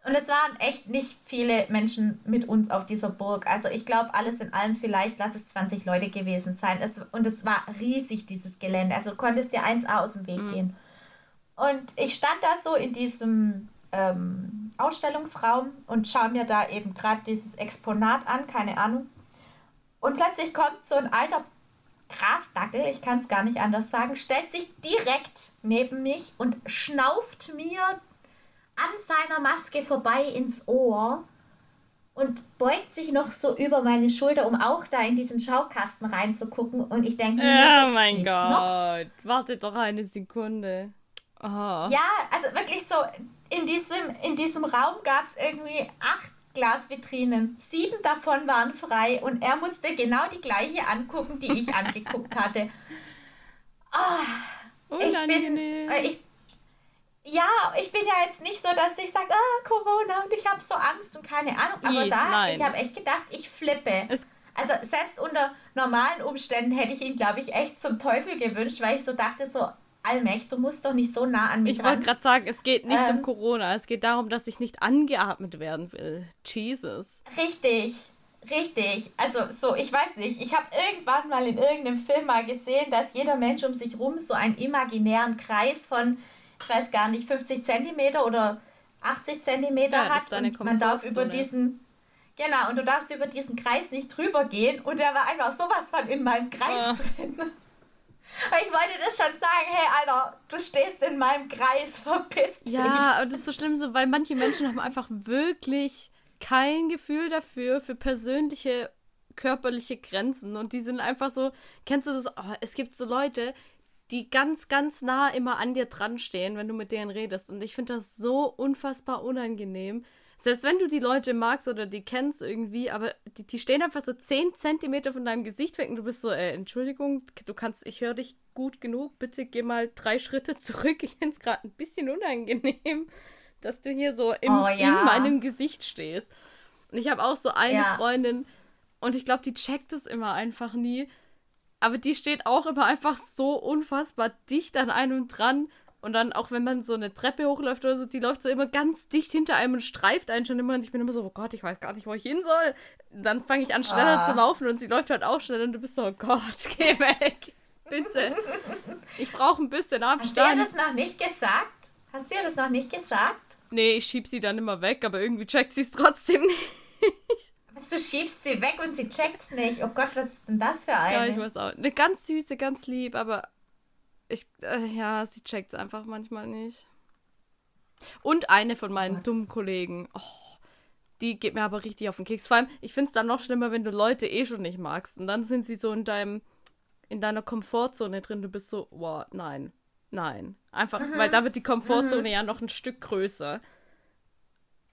S2: Und es waren echt nicht viele Menschen mit uns auf dieser Burg. Also ich glaube, alles in allem vielleicht, lass es 20 Leute gewesen sein. Es, und es war riesig, dieses Gelände. Also du konntest dir 1A aus dem Weg mhm. gehen. Und ich stand da so in diesem ähm, Ausstellungsraum und schaue mir da eben gerade dieses Exponat an, keine Ahnung. Und plötzlich kommt so ein alter Grasdackel, ich kann es gar nicht anders sagen, stellt sich direkt neben mich und schnauft mir an seiner Maske vorbei ins Ohr und beugt sich noch so über meine Schulter, um auch da in diesen Schaukasten reinzugucken. Und ich denke,
S1: oh mein Gott, noch? warte doch eine Sekunde.
S2: Oh. Ja, also wirklich so, in diesem, in diesem Raum gab es irgendwie acht Glasvitrinen. Sieben davon waren frei und er musste genau die gleiche angucken, die ich angeguckt hatte. Oh, ich bin, äh, ich, ja, ich bin ja jetzt nicht so, dass ich sage, ah, Corona und ich habe so Angst und keine Ahnung. Aber I, da, nein. ich habe echt gedacht, ich flippe. Es also selbst unter normalen Umständen hätte ich ihn, glaube ich, echt zum Teufel gewünscht, weil ich so dachte, so, Allmächt, du musst doch nicht so nah an mich
S1: Ich wollte gerade sagen, es geht nicht ähm, um Corona, es geht darum, dass ich nicht angeatmet werden will. Jesus.
S2: Richtig, richtig. Also so, ich weiß nicht, ich habe irgendwann mal in irgendeinem Film mal gesehen, dass jeder Mensch um sich rum so einen imaginären Kreis von, ich weiß gar nicht, 50 Zentimeter oder 80 Zentimeter ja, hat und man darf über diesen Genau, und du darfst über diesen Kreis nicht drüber gehen und er war einfach sowas von in meinem Kreis oh. drin. Ich wollte das schon sagen, hey Alter, du stehst in meinem Kreis, verpiss dich.
S1: Ja, und das ist so schlimm, so, weil manche Menschen haben einfach wirklich kein Gefühl dafür, für persönliche, körperliche Grenzen. Und die sind einfach so, kennst du das? Oh, es gibt so Leute, die ganz, ganz nah immer an dir dran stehen, wenn du mit denen redest. Und ich finde das so unfassbar unangenehm. Selbst wenn du die Leute magst oder die kennst irgendwie, aber die, die stehen einfach so 10 Zentimeter von deinem Gesicht weg und du bist so, äh, Entschuldigung, du kannst, ich höre dich gut genug, bitte geh mal drei Schritte zurück. Ich finde es gerade ein bisschen unangenehm, dass du hier so im, oh, ja. in meinem Gesicht stehst. Und ich habe auch so eine ja. Freundin und ich glaube, die checkt es immer einfach nie. Aber die steht auch immer einfach so unfassbar dicht an einem dran und dann, auch wenn man so eine Treppe hochläuft oder so, die läuft so immer ganz dicht hinter einem und streift einen schon immer. Und ich bin immer so, oh Gott, ich weiß gar nicht, wo ich hin soll. Dann fange ich an, schneller ah. zu laufen und sie läuft halt auch schnell und du bist so, oh Gott, geh weg. Bitte. Ich brauche ein bisschen Abstand.
S2: Hast du ihr das noch nicht gesagt? Hast du ihr das noch nicht gesagt?
S1: Nee, ich schieb sie dann immer weg, aber irgendwie checkt sie es trotzdem nicht.
S2: Was, du schiebst sie weg und sie checkt's nicht. Oh Gott, was ist denn das für eine?
S1: Ja, ich weiß auch. Eine ganz süße, ganz lieb, aber ich, äh, ja, sie checkt es einfach manchmal nicht. Und eine von meinen dummen Kollegen. Oh, die geht mir aber richtig auf den Keks. Vor allem, ich finde es dann noch schlimmer, wenn du Leute eh schon nicht magst. Und dann sind sie so in deinem, in deiner Komfortzone drin. Du bist so, wow, nein, nein. Einfach, mhm. weil da wird die Komfortzone mhm. ja noch ein Stück größer.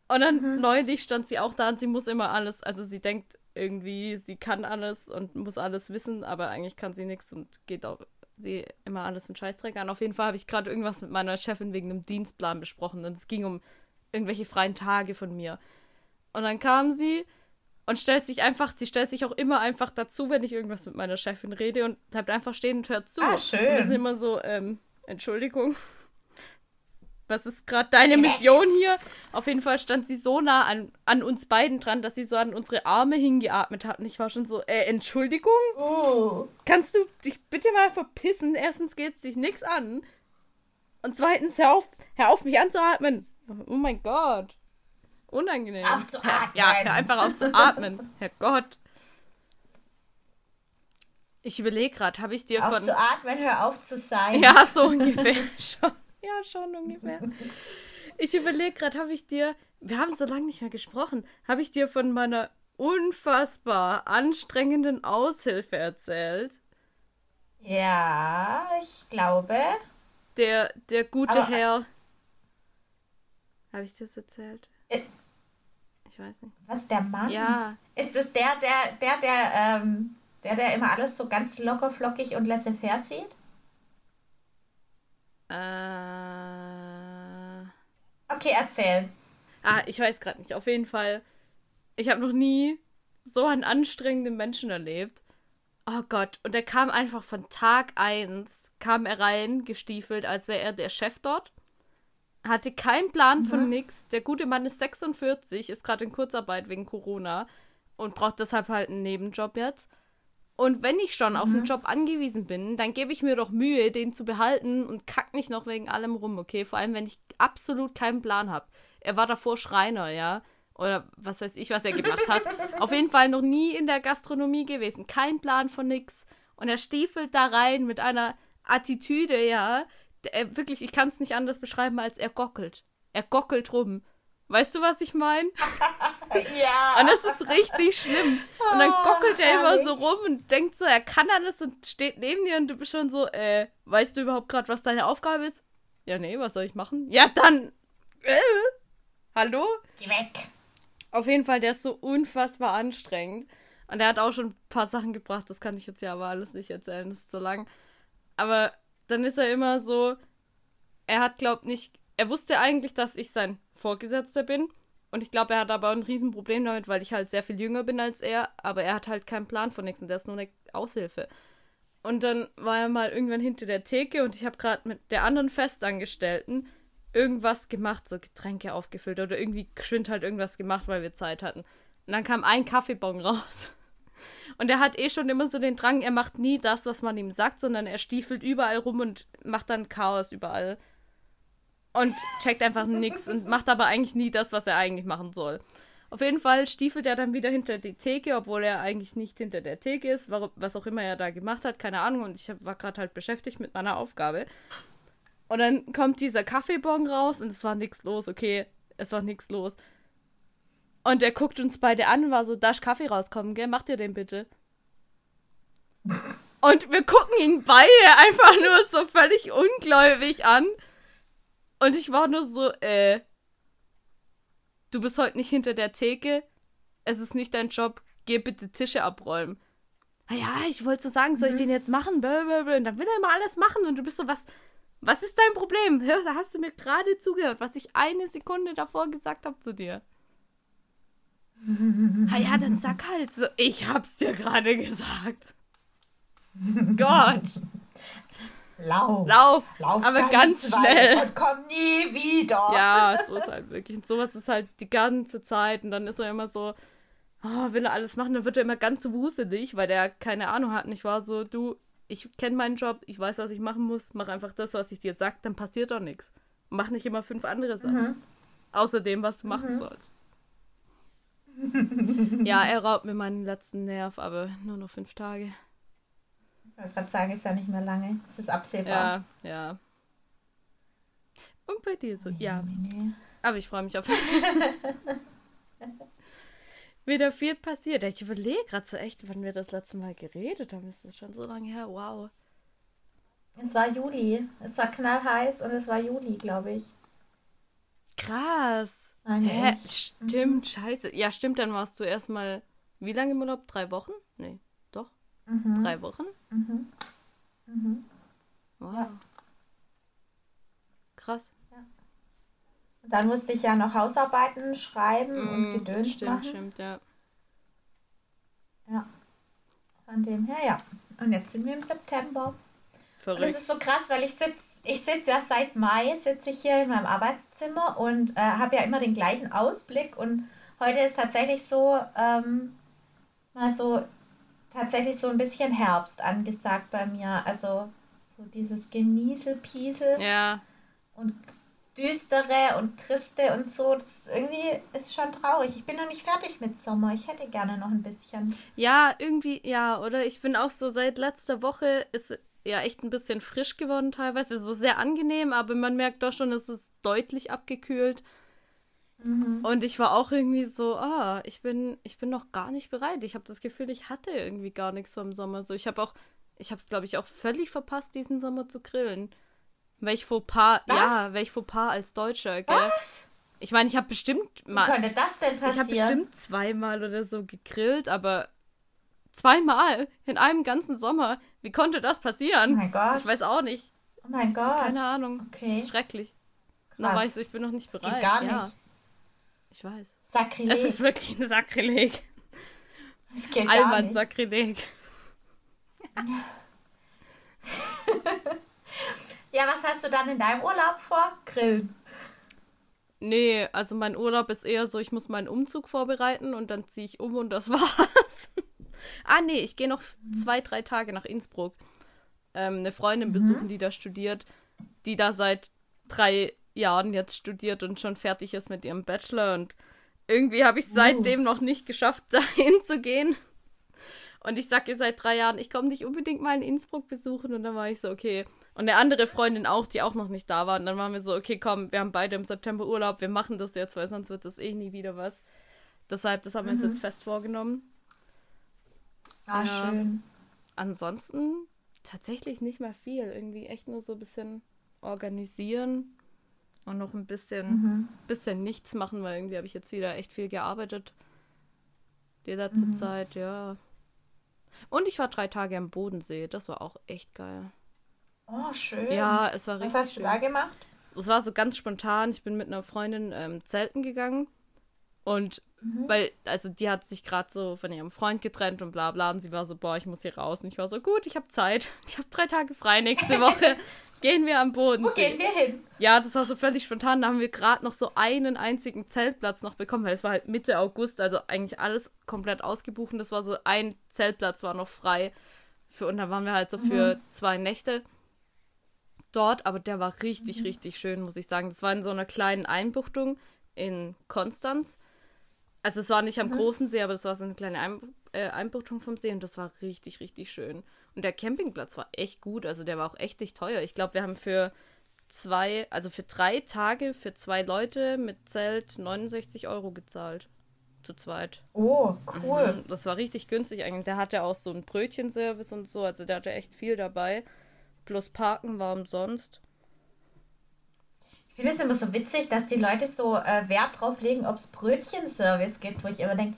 S1: Und dann mhm. neulich stand sie auch da und sie muss immer alles, also sie denkt irgendwie, sie kann alles und muss alles wissen, aber eigentlich kann sie nichts und geht auch sie immer alles in Scheißdreck an. Auf jeden Fall habe ich gerade irgendwas mit meiner Chefin wegen einem Dienstplan besprochen und es ging um irgendwelche freien Tage von mir. Und dann kam sie und stellt sich einfach, sie stellt sich auch immer einfach dazu, wenn ich irgendwas mit meiner Chefin rede und bleibt einfach stehen und hört zu.
S2: Ah, schön.
S1: Und das ist immer so, ähm, Entschuldigung was ist gerade deine Mission hier? Auf jeden Fall stand sie so nah an, an uns beiden dran, dass sie so an unsere Arme hingeatmet hat. Und ich war schon so, äh, Entschuldigung? Oh. Kannst du dich bitte mal verpissen? Erstens geht es dich nichts an. Und zweitens, hör auf, hör auf, mich anzuatmen. Oh mein Gott. Unangenehm.
S2: Aufzuatmen.
S1: Ja, hör einfach auf zu atmen. Herrgott. Ich überlege gerade, habe ich dir
S2: auf von. Aufzuatmen, hör auf zu sein.
S1: Ja, so ungefähr schon. Ja, schon ungefähr. Ich überlege gerade, habe ich dir, wir haben so lange nicht mehr gesprochen, habe ich dir von meiner unfassbar anstrengenden Aushilfe erzählt?
S2: Ja, ich glaube.
S1: Der, der gute Aber, Herr. Habe ich das erzählt? Äh, ich weiß nicht.
S2: Was, der Mann?
S1: Ja.
S2: Ist es der, der, der, der, ähm, der, der immer alles so ganz locker, flockig und laissez-faire sieht?
S1: Äh.
S2: Okay, erzähl.
S1: Ah, ich weiß gerade nicht. Auf jeden Fall. Ich habe noch nie so einen anstrengenden Menschen erlebt. Oh Gott. Und er kam einfach von Tag 1, kam er rein, gestiefelt, als wäre er der Chef dort. Hatte keinen Plan mhm. von nix. Der gute Mann ist 46, ist gerade in Kurzarbeit wegen Corona und braucht deshalb halt einen Nebenjob jetzt. Und wenn ich schon mhm. auf einen mhm. Job angewiesen bin, dann gebe ich mir doch Mühe, den zu behalten und kack nicht noch wegen allem rum, okay? Vor allem, wenn ich absolut keinen Plan habe. er war davor Schreiner, ja. Oder was weiß ich, was er gemacht hat. Auf jeden Fall noch nie in der Gastronomie gewesen. Kein Plan von nix. Und er stiefelt da rein mit einer Attitüde, ja. Der, wirklich, ich kann es nicht anders beschreiben, als er gockelt. Er gockelt rum. Weißt du, was ich meine? ja. Und das ist richtig schlimm. Und dann gockelt er immer so rum und denkt so, er kann alles und steht neben dir und du bist schon so, äh, weißt du überhaupt gerade, was deine Aufgabe ist? Ja, nee, was soll ich machen? Ja, dann. Äh, hallo? Geh weg. Auf jeden Fall, der ist so unfassbar anstrengend. Und er hat auch schon ein paar Sachen gebracht, das kann ich jetzt ja aber alles nicht erzählen, das ist zu lang. Aber dann ist er immer so, er hat, glaubt nicht, er wusste eigentlich, dass ich sein Vorgesetzter bin. Und ich glaube, er hat aber ein Riesenproblem damit, weil ich halt sehr viel jünger bin als er, aber er hat halt keinen Plan von nichts und der ist nur eine Aushilfe. Und dann war er mal irgendwann hinter der Theke und ich habe gerade mit der anderen Festangestellten irgendwas gemacht, so Getränke aufgefüllt oder irgendwie geschwind halt irgendwas gemacht, weil wir Zeit hatten. Und dann kam ein Kaffeebon raus. Und er hat eh schon immer so den Drang, er macht nie das, was man ihm sagt, sondern er stiefelt überall rum und macht dann Chaos überall und checkt einfach nichts und macht aber eigentlich nie das, was er eigentlich machen soll. Auf jeden Fall stiefelt er dann wieder hinter die Theke, obwohl er eigentlich nicht hinter der Theke ist, was auch immer er da gemacht hat, keine Ahnung. Und ich war gerade halt beschäftigt mit meiner Aufgabe. Und dann kommt dieser Kaffeebon raus und es war nichts los, okay, es war nichts los. Und er guckt uns beide an und war so, darf Kaffee rauskommen, gell? Macht ihr den bitte? Und wir gucken ihn beide einfach nur so völlig ungläubig an. Und ich war nur so, äh, du bist heute nicht hinter der Theke, es ist nicht dein Job, geh bitte Tische abräumen. Ah ja, ich wollte so sagen, soll ich mhm. den jetzt machen? Blablabla. Und dann will er immer alles machen und du bist so, was, was ist dein Problem? Hör, da hast du mir gerade zugehört, was ich eine Sekunde davor gesagt habe zu dir. ah ja, dann sag halt so, ich hab's dir gerade gesagt. Gott. Lauf. Lauf. Lauf aber ganz, ganz schnell. Und komm nie wieder. Ja, so ist halt wirklich. Und sowas ist halt die ganze Zeit. Und dann ist er immer so, oh, will er alles machen. Dann wird er immer ganz wuselig, weil der keine Ahnung hat. Und ich war so, du, ich kenne meinen Job, ich weiß, was ich machen muss. Mach einfach das, was ich dir sag, dann passiert doch nichts. Mach nicht immer fünf andere Sachen. Mhm. Außer dem, was du machen mhm. sollst. ja, er raubt mir meinen letzten Nerv, aber nur noch fünf Tage.
S2: Ich wollte gerade sagen, ist ja nicht mehr lange. Es ist
S1: absehbar. Ja, ja. Und bei dir so, ja. Nee. Aber ich freue mich auf. Wieder viel passiert. Ich überlege gerade so echt, wann wir das letzte Mal geredet haben. Das ist schon so lange her. Wow.
S2: Es war Juli. Es war knallheiß und es war Juli, glaube ich.
S1: Krass. Nein, Hä? Stimmt, mhm. scheiße. Ja, stimmt, dann warst du erstmal wie lange im Urlaub? Drei Wochen? Nee. Mhm. Drei Wochen? Mhm. Mhm. Wow. Ja.
S2: Krass. Ja. dann musste ich ja noch Hausarbeiten schreiben mm, und Gedöns
S1: stimmt, machen. Stimmt, ja.
S2: Ja. Von dem her, ja. Und jetzt sind wir im September. Verrückt. Und das ist so krass, weil ich sitze ich sitz ja seit Mai, sitze ich hier in meinem Arbeitszimmer und äh, habe ja immer den gleichen Ausblick. Und heute ist tatsächlich so, ähm, mal so tatsächlich so ein bisschen Herbst angesagt bei mir. Also so dieses Genieselpiesel. Ja. Und düstere und triste und so. Das irgendwie ist schon traurig. Ich bin noch nicht fertig mit Sommer. Ich hätte gerne noch ein bisschen.
S1: Ja, irgendwie, ja, oder? Ich bin auch so seit letzter Woche ist ja echt ein bisschen frisch geworden teilweise. So sehr angenehm, aber man merkt doch schon, es ist deutlich abgekühlt. Mhm. Und ich war auch irgendwie so, ah, ich bin, ich bin noch gar nicht bereit. Ich habe das Gefühl, ich hatte irgendwie gar nichts vom Sommer. So, ich habe auch, ich habe es, glaube ich, auch völlig verpasst, diesen Sommer zu grillen. Welch Fauxpas, Was? ja, welch Fauxpas als Deutscher, gell? Was? Ich meine, ich habe bestimmt mal. Wie könnte das denn passieren? Ich habe bestimmt zweimal oder so gegrillt, aber zweimal in einem ganzen Sommer. Wie konnte das passieren? Oh mein Gott. Ich weiß auch nicht.
S2: Oh mein Gott.
S1: Keine Ahnung. Okay. Schrecklich. Krass. War ich so, ich bin noch nicht bereit. Das geht gar nicht. Ja. Ich weiß. Sakrileg. Es ist wirklich ein Sakrileg. Es geht Allmann Sakrileg.
S2: ja, was hast du dann in deinem Urlaub vor? Grillen.
S1: Nee, also mein Urlaub ist eher so, ich muss meinen Umzug vorbereiten und dann ziehe ich um und das war's. ah, nee, ich gehe noch zwei, drei Tage nach Innsbruck. Ähm, eine Freundin mhm. besuchen, die da studiert, die da seit drei Jahren jetzt studiert und schon fertig ist mit ihrem Bachelor und irgendwie habe ich seitdem uh. noch nicht geschafft, dahin zu gehen. Und ich sag ihr seit drei Jahren, ich komme nicht unbedingt mal in Innsbruck besuchen. Und dann war ich so, okay. Und eine andere Freundin auch, die auch noch nicht da war. Und dann waren wir so, okay, komm, wir haben beide im September Urlaub, wir machen das jetzt, weil sonst wird das eh nie wieder was. Deshalb, das haben wir uns mhm. jetzt fest vorgenommen. Ah, ja. schön. Ansonsten tatsächlich nicht mehr viel. Irgendwie echt nur so ein bisschen organisieren und noch ein bisschen, mhm. bisschen nichts machen, weil irgendwie habe ich jetzt wieder echt viel gearbeitet. Die letzte mhm. Zeit, ja. Und ich war drei Tage am Bodensee. Das war auch echt geil.
S2: Oh, schön.
S1: Ja, es war
S2: richtig. Was hast schön. du da gemacht?
S1: Es war so ganz spontan. Ich bin mit einer Freundin ähm, zelten gegangen. Und mhm. weil, also die hat sich gerade so von ihrem Freund getrennt und bla bla. Und sie war so, boah, ich muss hier raus. Und ich war so, gut, ich habe Zeit. Ich habe drei Tage frei nächste Woche. Gehen wir am Boden.
S2: Wo gehen wir hin?
S1: Ja, das war so völlig spontan. Da haben wir gerade noch so einen einzigen Zeltplatz noch bekommen, weil es war halt Mitte August, also eigentlich alles komplett ausgebucht. Und das war so ein Zeltplatz war noch frei. Für, und da waren wir halt so für mhm. zwei Nächte dort, aber der war richtig, mhm. richtig schön, muss ich sagen. Das war in so einer kleinen Einbuchtung in Konstanz. Also es war nicht am mhm. großen See, aber das war so eine kleine Ein äh, Einbuchtung vom See und das war richtig, richtig schön. Und der Campingplatz war echt gut, also der war auch echt nicht teuer. Ich glaube, wir haben für zwei, also für drei Tage für zwei Leute mit Zelt 69 Euro gezahlt. Zu zweit.
S2: Oh, cool.
S1: Mhm, das war richtig günstig eigentlich. Der hatte auch so einen Brötchenservice und so, also der hatte echt viel dabei. Plus Parken war umsonst.
S2: Ich finde es immer so witzig, dass die Leute so äh, Wert drauf legen, ob es Brötchenservice gibt, wo ich immer denke,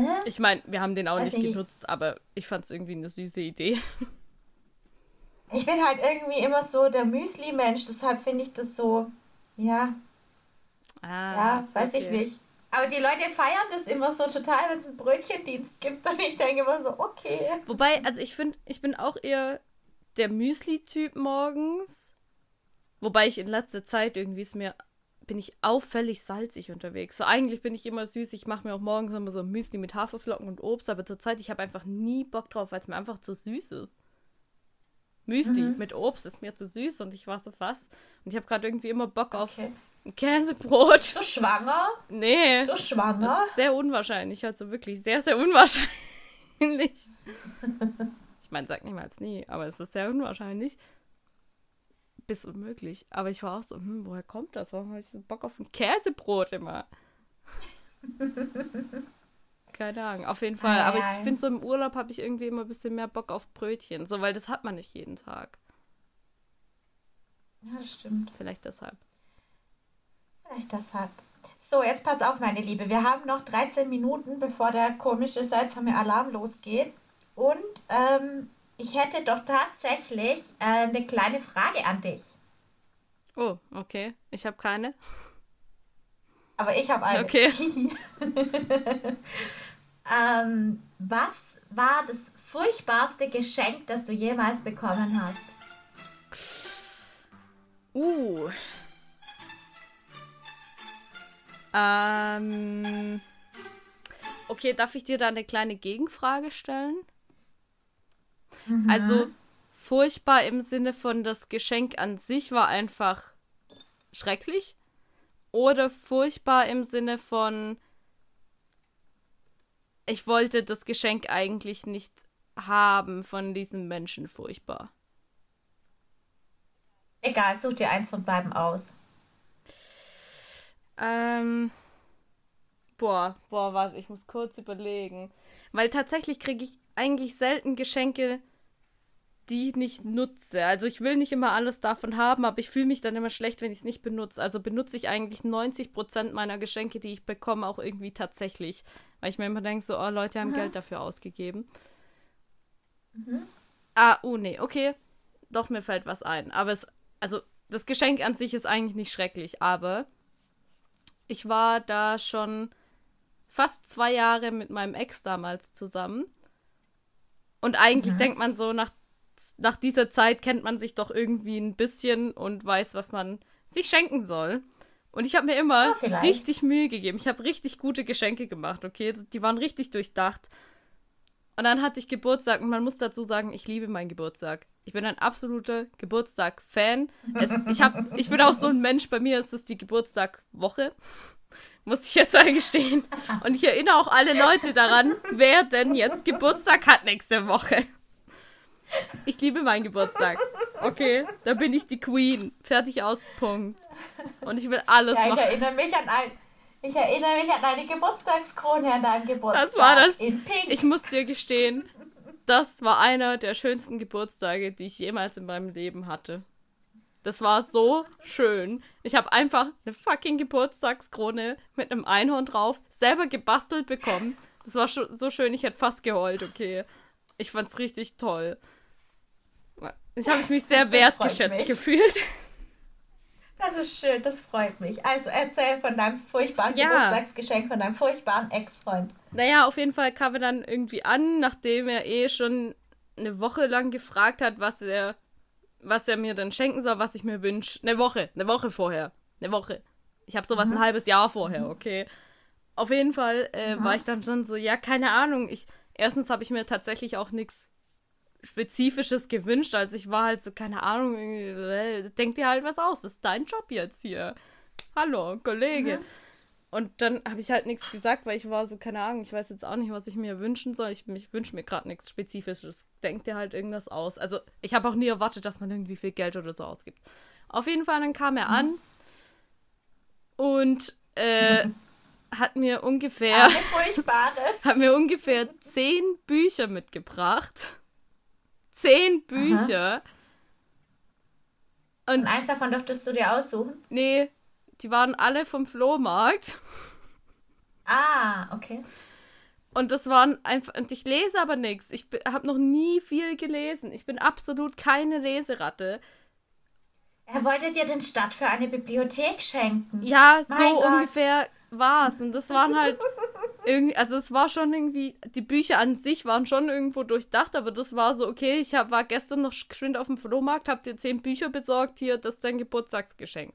S2: hä?
S1: Ich meine, wir haben den auch Weiß nicht genutzt, aber ich fand es irgendwie eine süße Idee.
S2: Ich bin halt irgendwie immer so der Müsli-Mensch, deshalb finde ich das so, ja. Ah, ja, weiß okay. ich nicht. Aber die Leute feiern das immer so total, wenn es einen Brötchendienst gibt. Und ich denke immer so, okay.
S1: Wobei, also ich finde, ich bin auch eher der Müsli-Typ morgens. Wobei ich in letzter Zeit irgendwie ist mir bin ich auffällig salzig unterwegs. So eigentlich bin ich immer süß. Ich mache mir auch morgens immer so Müsli mit Haferflocken und Obst, aber zurzeit ich habe einfach nie Bock drauf, weil es mir einfach zu süß ist. Müsli mhm. mit Obst ist mir zu süß und ich war so was. Und ich habe gerade irgendwie immer Bock auf okay. ein Käsebrot. Bist
S2: du schwanger?
S1: Nee.
S2: Bist du schwanger? Das
S1: ist sehr unwahrscheinlich. Also wirklich sehr, sehr unwahrscheinlich. ich meine, sag niemals nie, aber es ist sehr unwahrscheinlich bis unmöglich. Aber ich war auch so, hm, woher kommt das? Warum habe ich so Bock auf ein Käsebrot immer? Keine Ahnung, auf jeden Fall. Ah, Aber ich finde, so im Urlaub habe ich irgendwie immer ein bisschen mehr Bock auf Brötchen. So, weil das hat man nicht jeden Tag.
S2: Ja, das stimmt.
S1: Vielleicht deshalb.
S2: Vielleicht deshalb. So, jetzt pass auf, meine Liebe. Wir haben noch 13 Minuten, bevor der komische seltsame Alarm losgeht. Und ähm, ich hätte doch tatsächlich äh, eine kleine Frage an dich.
S1: Oh, okay. Ich habe keine.
S2: Aber ich habe eine.
S1: Okay.
S2: ähm, was war das furchtbarste Geschenk, das du jemals bekommen hast?
S1: Uh. Ähm. Okay, darf ich dir da eine kleine Gegenfrage stellen? Mhm. Also furchtbar im Sinne von das Geschenk an sich war einfach schrecklich. Oder furchtbar im Sinne von ich wollte das Geschenk eigentlich nicht haben von diesem Menschen furchtbar.
S2: Egal, such dir eins von beiden aus.
S1: Ähm. Boah, boah, warte, ich muss kurz überlegen. Weil tatsächlich kriege ich eigentlich selten Geschenke, die ich nicht nutze. Also ich will nicht immer alles davon haben, aber ich fühle mich dann immer schlecht, wenn ich es nicht benutze. Also benutze ich eigentlich 90% meiner Geschenke, die ich bekomme, auch irgendwie tatsächlich. Weil ich mir immer denke, so, oh, Leute haben mhm. Geld dafür ausgegeben. Mhm. Ah, oh nee, okay. Doch, mir fällt was ein. Aber es, also das Geschenk an sich ist eigentlich nicht schrecklich, aber ich war da schon fast zwei Jahre mit meinem Ex damals zusammen. Und eigentlich mhm. denkt man so, nach, nach dieser Zeit kennt man sich doch irgendwie ein bisschen und weiß, was man sich schenken soll. Und ich habe mir immer ja, richtig Mühe gegeben. Ich habe richtig gute Geschenke gemacht, okay? Die waren richtig durchdacht. Und dann hatte ich Geburtstag und man muss dazu sagen, ich liebe meinen Geburtstag. Ich bin ein absoluter Geburtstag-Fan. Ich, ich bin auch so ein Mensch, bei mir ist es die Geburtstagwoche. Muss ich jetzt eingestehen. Und ich erinnere auch alle Leute daran, wer denn jetzt Geburtstag hat nächste Woche. Ich liebe meinen Geburtstag. Okay, da bin ich die Queen. Fertig aus, Punkt. Und ich will alles
S2: ja, ich
S1: machen.
S2: Erinnere mich an ein, ich erinnere mich an deine Geburtstagskrone an deinem Geburtstag.
S1: Das war das. In Pink. Ich muss dir gestehen, das war einer der schönsten Geburtstage, die ich jemals in meinem Leben hatte. Das war so schön. Ich habe einfach eine fucking Geburtstagskrone mit einem Einhorn drauf, selber gebastelt bekommen. Das war so schön, ich hätte fast geheult, okay. Ich fand's richtig toll. Ich habe mich sehr wertgeschätzt gefühlt.
S2: Das ist schön, das freut mich. Also erzähl von deinem furchtbaren ja. Geburtstagsgeschenk von deinem furchtbaren Ex-Freund.
S1: Naja, auf jeden Fall kam er dann irgendwie an, nachdem er eh schon eine Woche lang gefragt hat, was er, was er mir dann schenken soll, was ich mir wünsche. Eine Woche, eine Woche vorher. Eine Woche. Ich habe sowas mhm. ein halbes Jahr vorher, okay. Auf jeden Fall äh, mhm. war ich dann schon so, ja, keine Ahnung. Ich, erstens habe ich mir tatsächlich auch nichts Spezifisches gewünscht, als ich war halt so, keine Ahnung, denk dir halt was aus, das ist dein Job jetzt hier. Hallo, Kollege. Mhm. Und dann habe ich halt nichts gesagt, weil ich war so, keine Ahnung, ich weiß jetzt auch nicht, was ich mir wünschen soll. Ich, ich wünsche mir gerade nichts Spezifisches. Denk dir halt irgendwas aus. Also, ich habe auch nie erwartet, dass man irgendwie viel Geld oder so ausgibt. Auf jeden Fall, dann kam er an und äh, hat mir ungefähr. hat mir ungefähr zehn Bücher mitgebracht zehn Bücher.
S2: Und, Und, eins davon durftest du dir aussuchen?
S1: Nee, die waren alle vom Flohmarkt.
S2: Ah, okay.
S1: Und das waren einfach. Und ich lese aber nichts. Ich habe noch nie viel gelesen. Ich bin absolut keine Leseratte.
S2: Er wollte dir den Stadt für eine Bibliothek schenken.
S1: Ja, mein so Gott. ungefähr war's. Und das waren halt irgendwie, also es war schon irgendwie, die Bücher an sich waren schon irgendwo durchdacht, aber das war so, okay, ich hab, war gestern noch geschwind auf dem Flohmarkt, hab dir zehn Bücher besorgt, hier, das ist dein Geburtstagsgeschenk.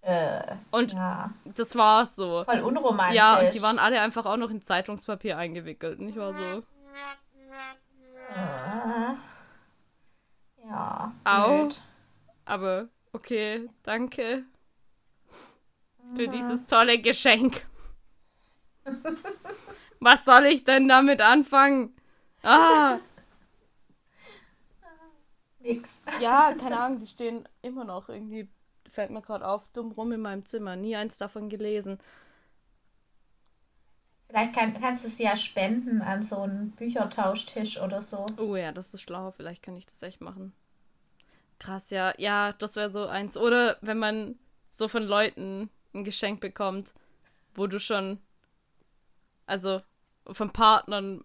S2: Äh,
S1: und ja. das war's so.
S2: Voll unromantisch.
S1: Ja, und die waren alle einfach auch noch in Zeitungspapier eingewickelt. Und ich war so.
S2: Äh, ja.
S1: Au. Blöd. Aber okay, danke. Für dieses tolle Geschenk. Was soll ich denn damit anfangen? Ah.
S2: Nix.
S1: Ja, keine Ahnung, die stehen immer noch irgendwie, fällt mir gerade auf, dumm rum in meinem Zimmer. Nie eins davon gelesen.
S2: Vielleicht kann, kannst du sie ja spenden an so einen Büchertauschtisch oder so.
S1: Oh ja, das ist schlau. Vielleicht kann ich das echt machen. Krass, ja. Ja, das wäre so eins. Oder wenn man so von Leuten ein Geschenk bekommt, wo du schon also von Partnern,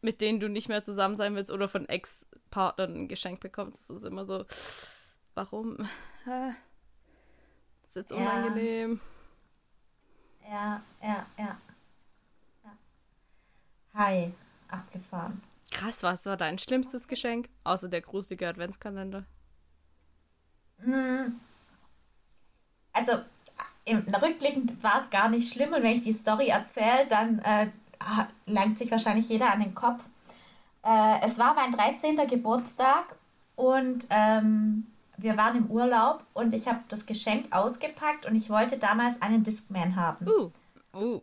S1: mit denen du nicht mehr zusammen sein willst oder von Ex-Partnern ein Geschenk bekommst. Das ist immer so, warum? Das ist jetzt unangenehm.
S2: Ja, ja, ja. ja. Hi, abgefahren.
S1: Krass, was war dein schlimmstes Geschenk? Außer der gruselige Adventskalender.
S2: Hm. Also, im rückblickend war es gar nicht schlimm und wenn ich die Story erzähle, dann äh, langt sich wahrscheinlich jeder an den Kopf. Äh, es war mein 13. Geburtstag und ähm, wir waren im Urlaub und ich habe das Geschenk ausgepackt und ich wollte damals einen Discman haben.
S1: Uh. Uh.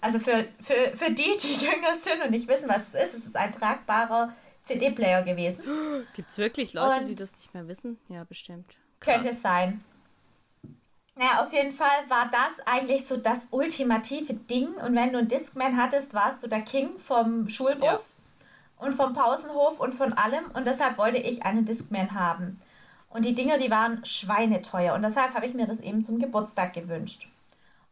S2: Also für, für, für die, die jünger sind und nicht wissen, was es ist, es ist ein tragbarer CD-Player gewesen.
S1: Gibt es wirklich Leute, und die das nicht mehr wissen? Ja, bestimmt.
S2: Krass. Könnte sein. Naja, auf jeden Fall war das eigentlich so das ultimative Ding. Und wenn du einen Discman hattest, warst du der King vom Schulbus ja. und vom Pausenhof und von allem. Und deshalb wollte ich einen Discman haben. Und die Dinger, die waren schweineteuer. Und deshalb habe ich mir das eben zum Geburtstag gewünscht.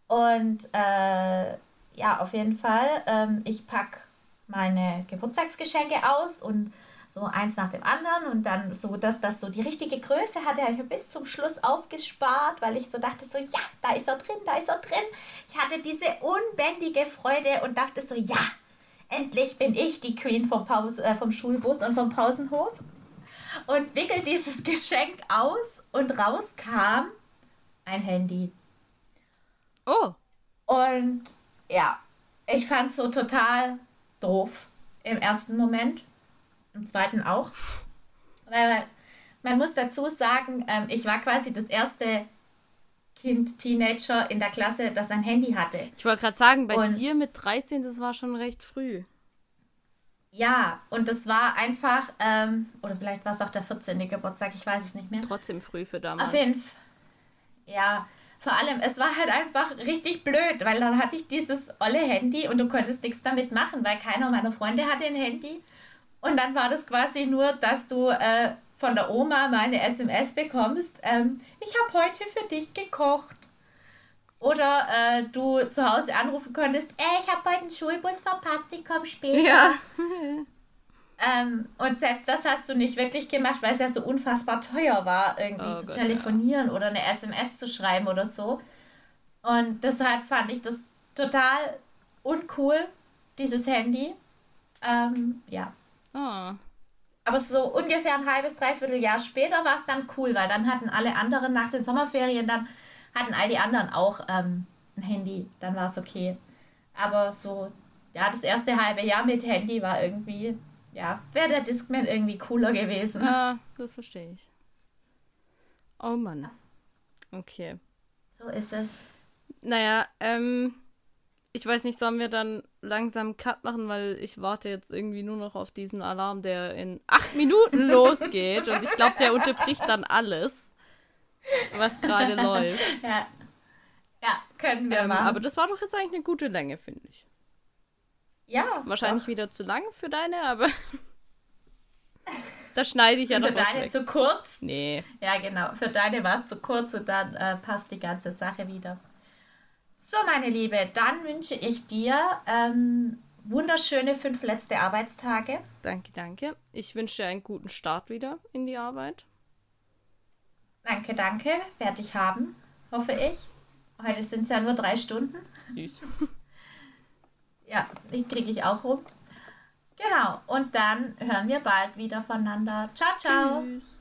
S2: Und äh, ja, auf jeden Fall, ähm, ich packe meine Geburtstagsgeschenke aus und so eins nach dem anderen und dann so, dass das so die richtige Größe hatte, habe ich mir bis zum Schluss aufgespart, weil ich so dachte so, ja, da ist er drin, da ist er drin. Ich hatte diese unbändige Freude und dachte so, ja, endlich bin ich die Queen vom, Pause, äh, vom Schulbus und vom Pausenhof und wickel dieses Geschenk aus und raus kam ein Handy.
S1: Oh.
S2: Und ja, ich fand es so total doof im ersten Moment. Im zweiten auch. Weil man muss dazu sagen, ähm, ich war quasi das erste Kind, Teenager in der Klasse, das ein Handy hatte.
S1: Ich wollte gerade sagen, bei und dir mit 13, das war schon recht früh.
S2: Ja, und das war einfach, ähm, oder vielleicht war es auch der 14. Geburtstag, ich weiß es nicht mehr.
S1: Trotzdem früh für damals.
S2: Auf jeden Fall. Ja, vor allem, es war halt einfach richtig blöd, weil dann hatte ich dieses olle Handy und du konntest nichts damit machen, weil keiner meiner Freunde hatte ein Handy. Und dann war das quasi nur, dass du äh, von der Oma meine SMS bekommst, ähm, ich habe heute für dich gekocht. Oder äh, du zu Hause anrufen konntest, ey, ich habe heute einen Schulbus verpasst, ich komme später. Ja. ähm, und selbst das hast du nicht wirklich gemacht, weil es ja so unfassbar teuer war, irgendwie oh zu Gott, telefonieren ja. oder eine SMS zu schreiben oder so. Und deshalb fand ich das total uncool, dieses Handy. Ähm, ja. Oh. Aber so ungefähr ein halbes, dreiviertel Jahr später war es dann cool, weil dann hatten alle anderen nach den Sommerferien, dann hatten all die anderen auch ähm, ein Handy. Dann war es okay. Aber so, ja, das erste halbe Jahr mit Handy war irgendwie, ja, wäre der Discman irgendwie cooler gewesen.
S1: Ah, das verstehe ich. Oh Mann. Okay.
S2: So ist es.
S1: Naja, ähm, ich weiß nicht, sollen wir dann langsam einen Cut machen, weil ich warte jetzt irgendwie nur noch auf diesen Alarm, der in acht Minuten losgeht. Und ich glaube, der unterbricht dann alles, was gerade läuft.
S2: Ja. ja, können wir ähm, machen.
S1: Aber das war doch jetzt eigentlich eine gute Länge, finde ich.
S2: Ja.
S1: Wahrscheinlich doch. wieder zu lang für deine, aber da schneide ich ja noch
S2: Für deine weg. zu kurz?
S1: Nee.
S2: Ja, genau. Für deine war es zu kurz und dann äh, passt die ganze Sache wieder. So, meine Liebe, dann wünsche ich dir ähm, wunderschöne fünf letzte Arbeitstage.
S1: Danke, danke. Ich wünsche dir einen guten Start wieder in die Arbeit.
S2: Danke, danke. Fertig haben, hoffe ich. Heute sind es ja nur drei Stunden.
S1: Süß.
S2: ja, die kriege ich auch rum. Genau, und dann hören wir bald wieder voneinander. Ciao, ciao. Tschüss.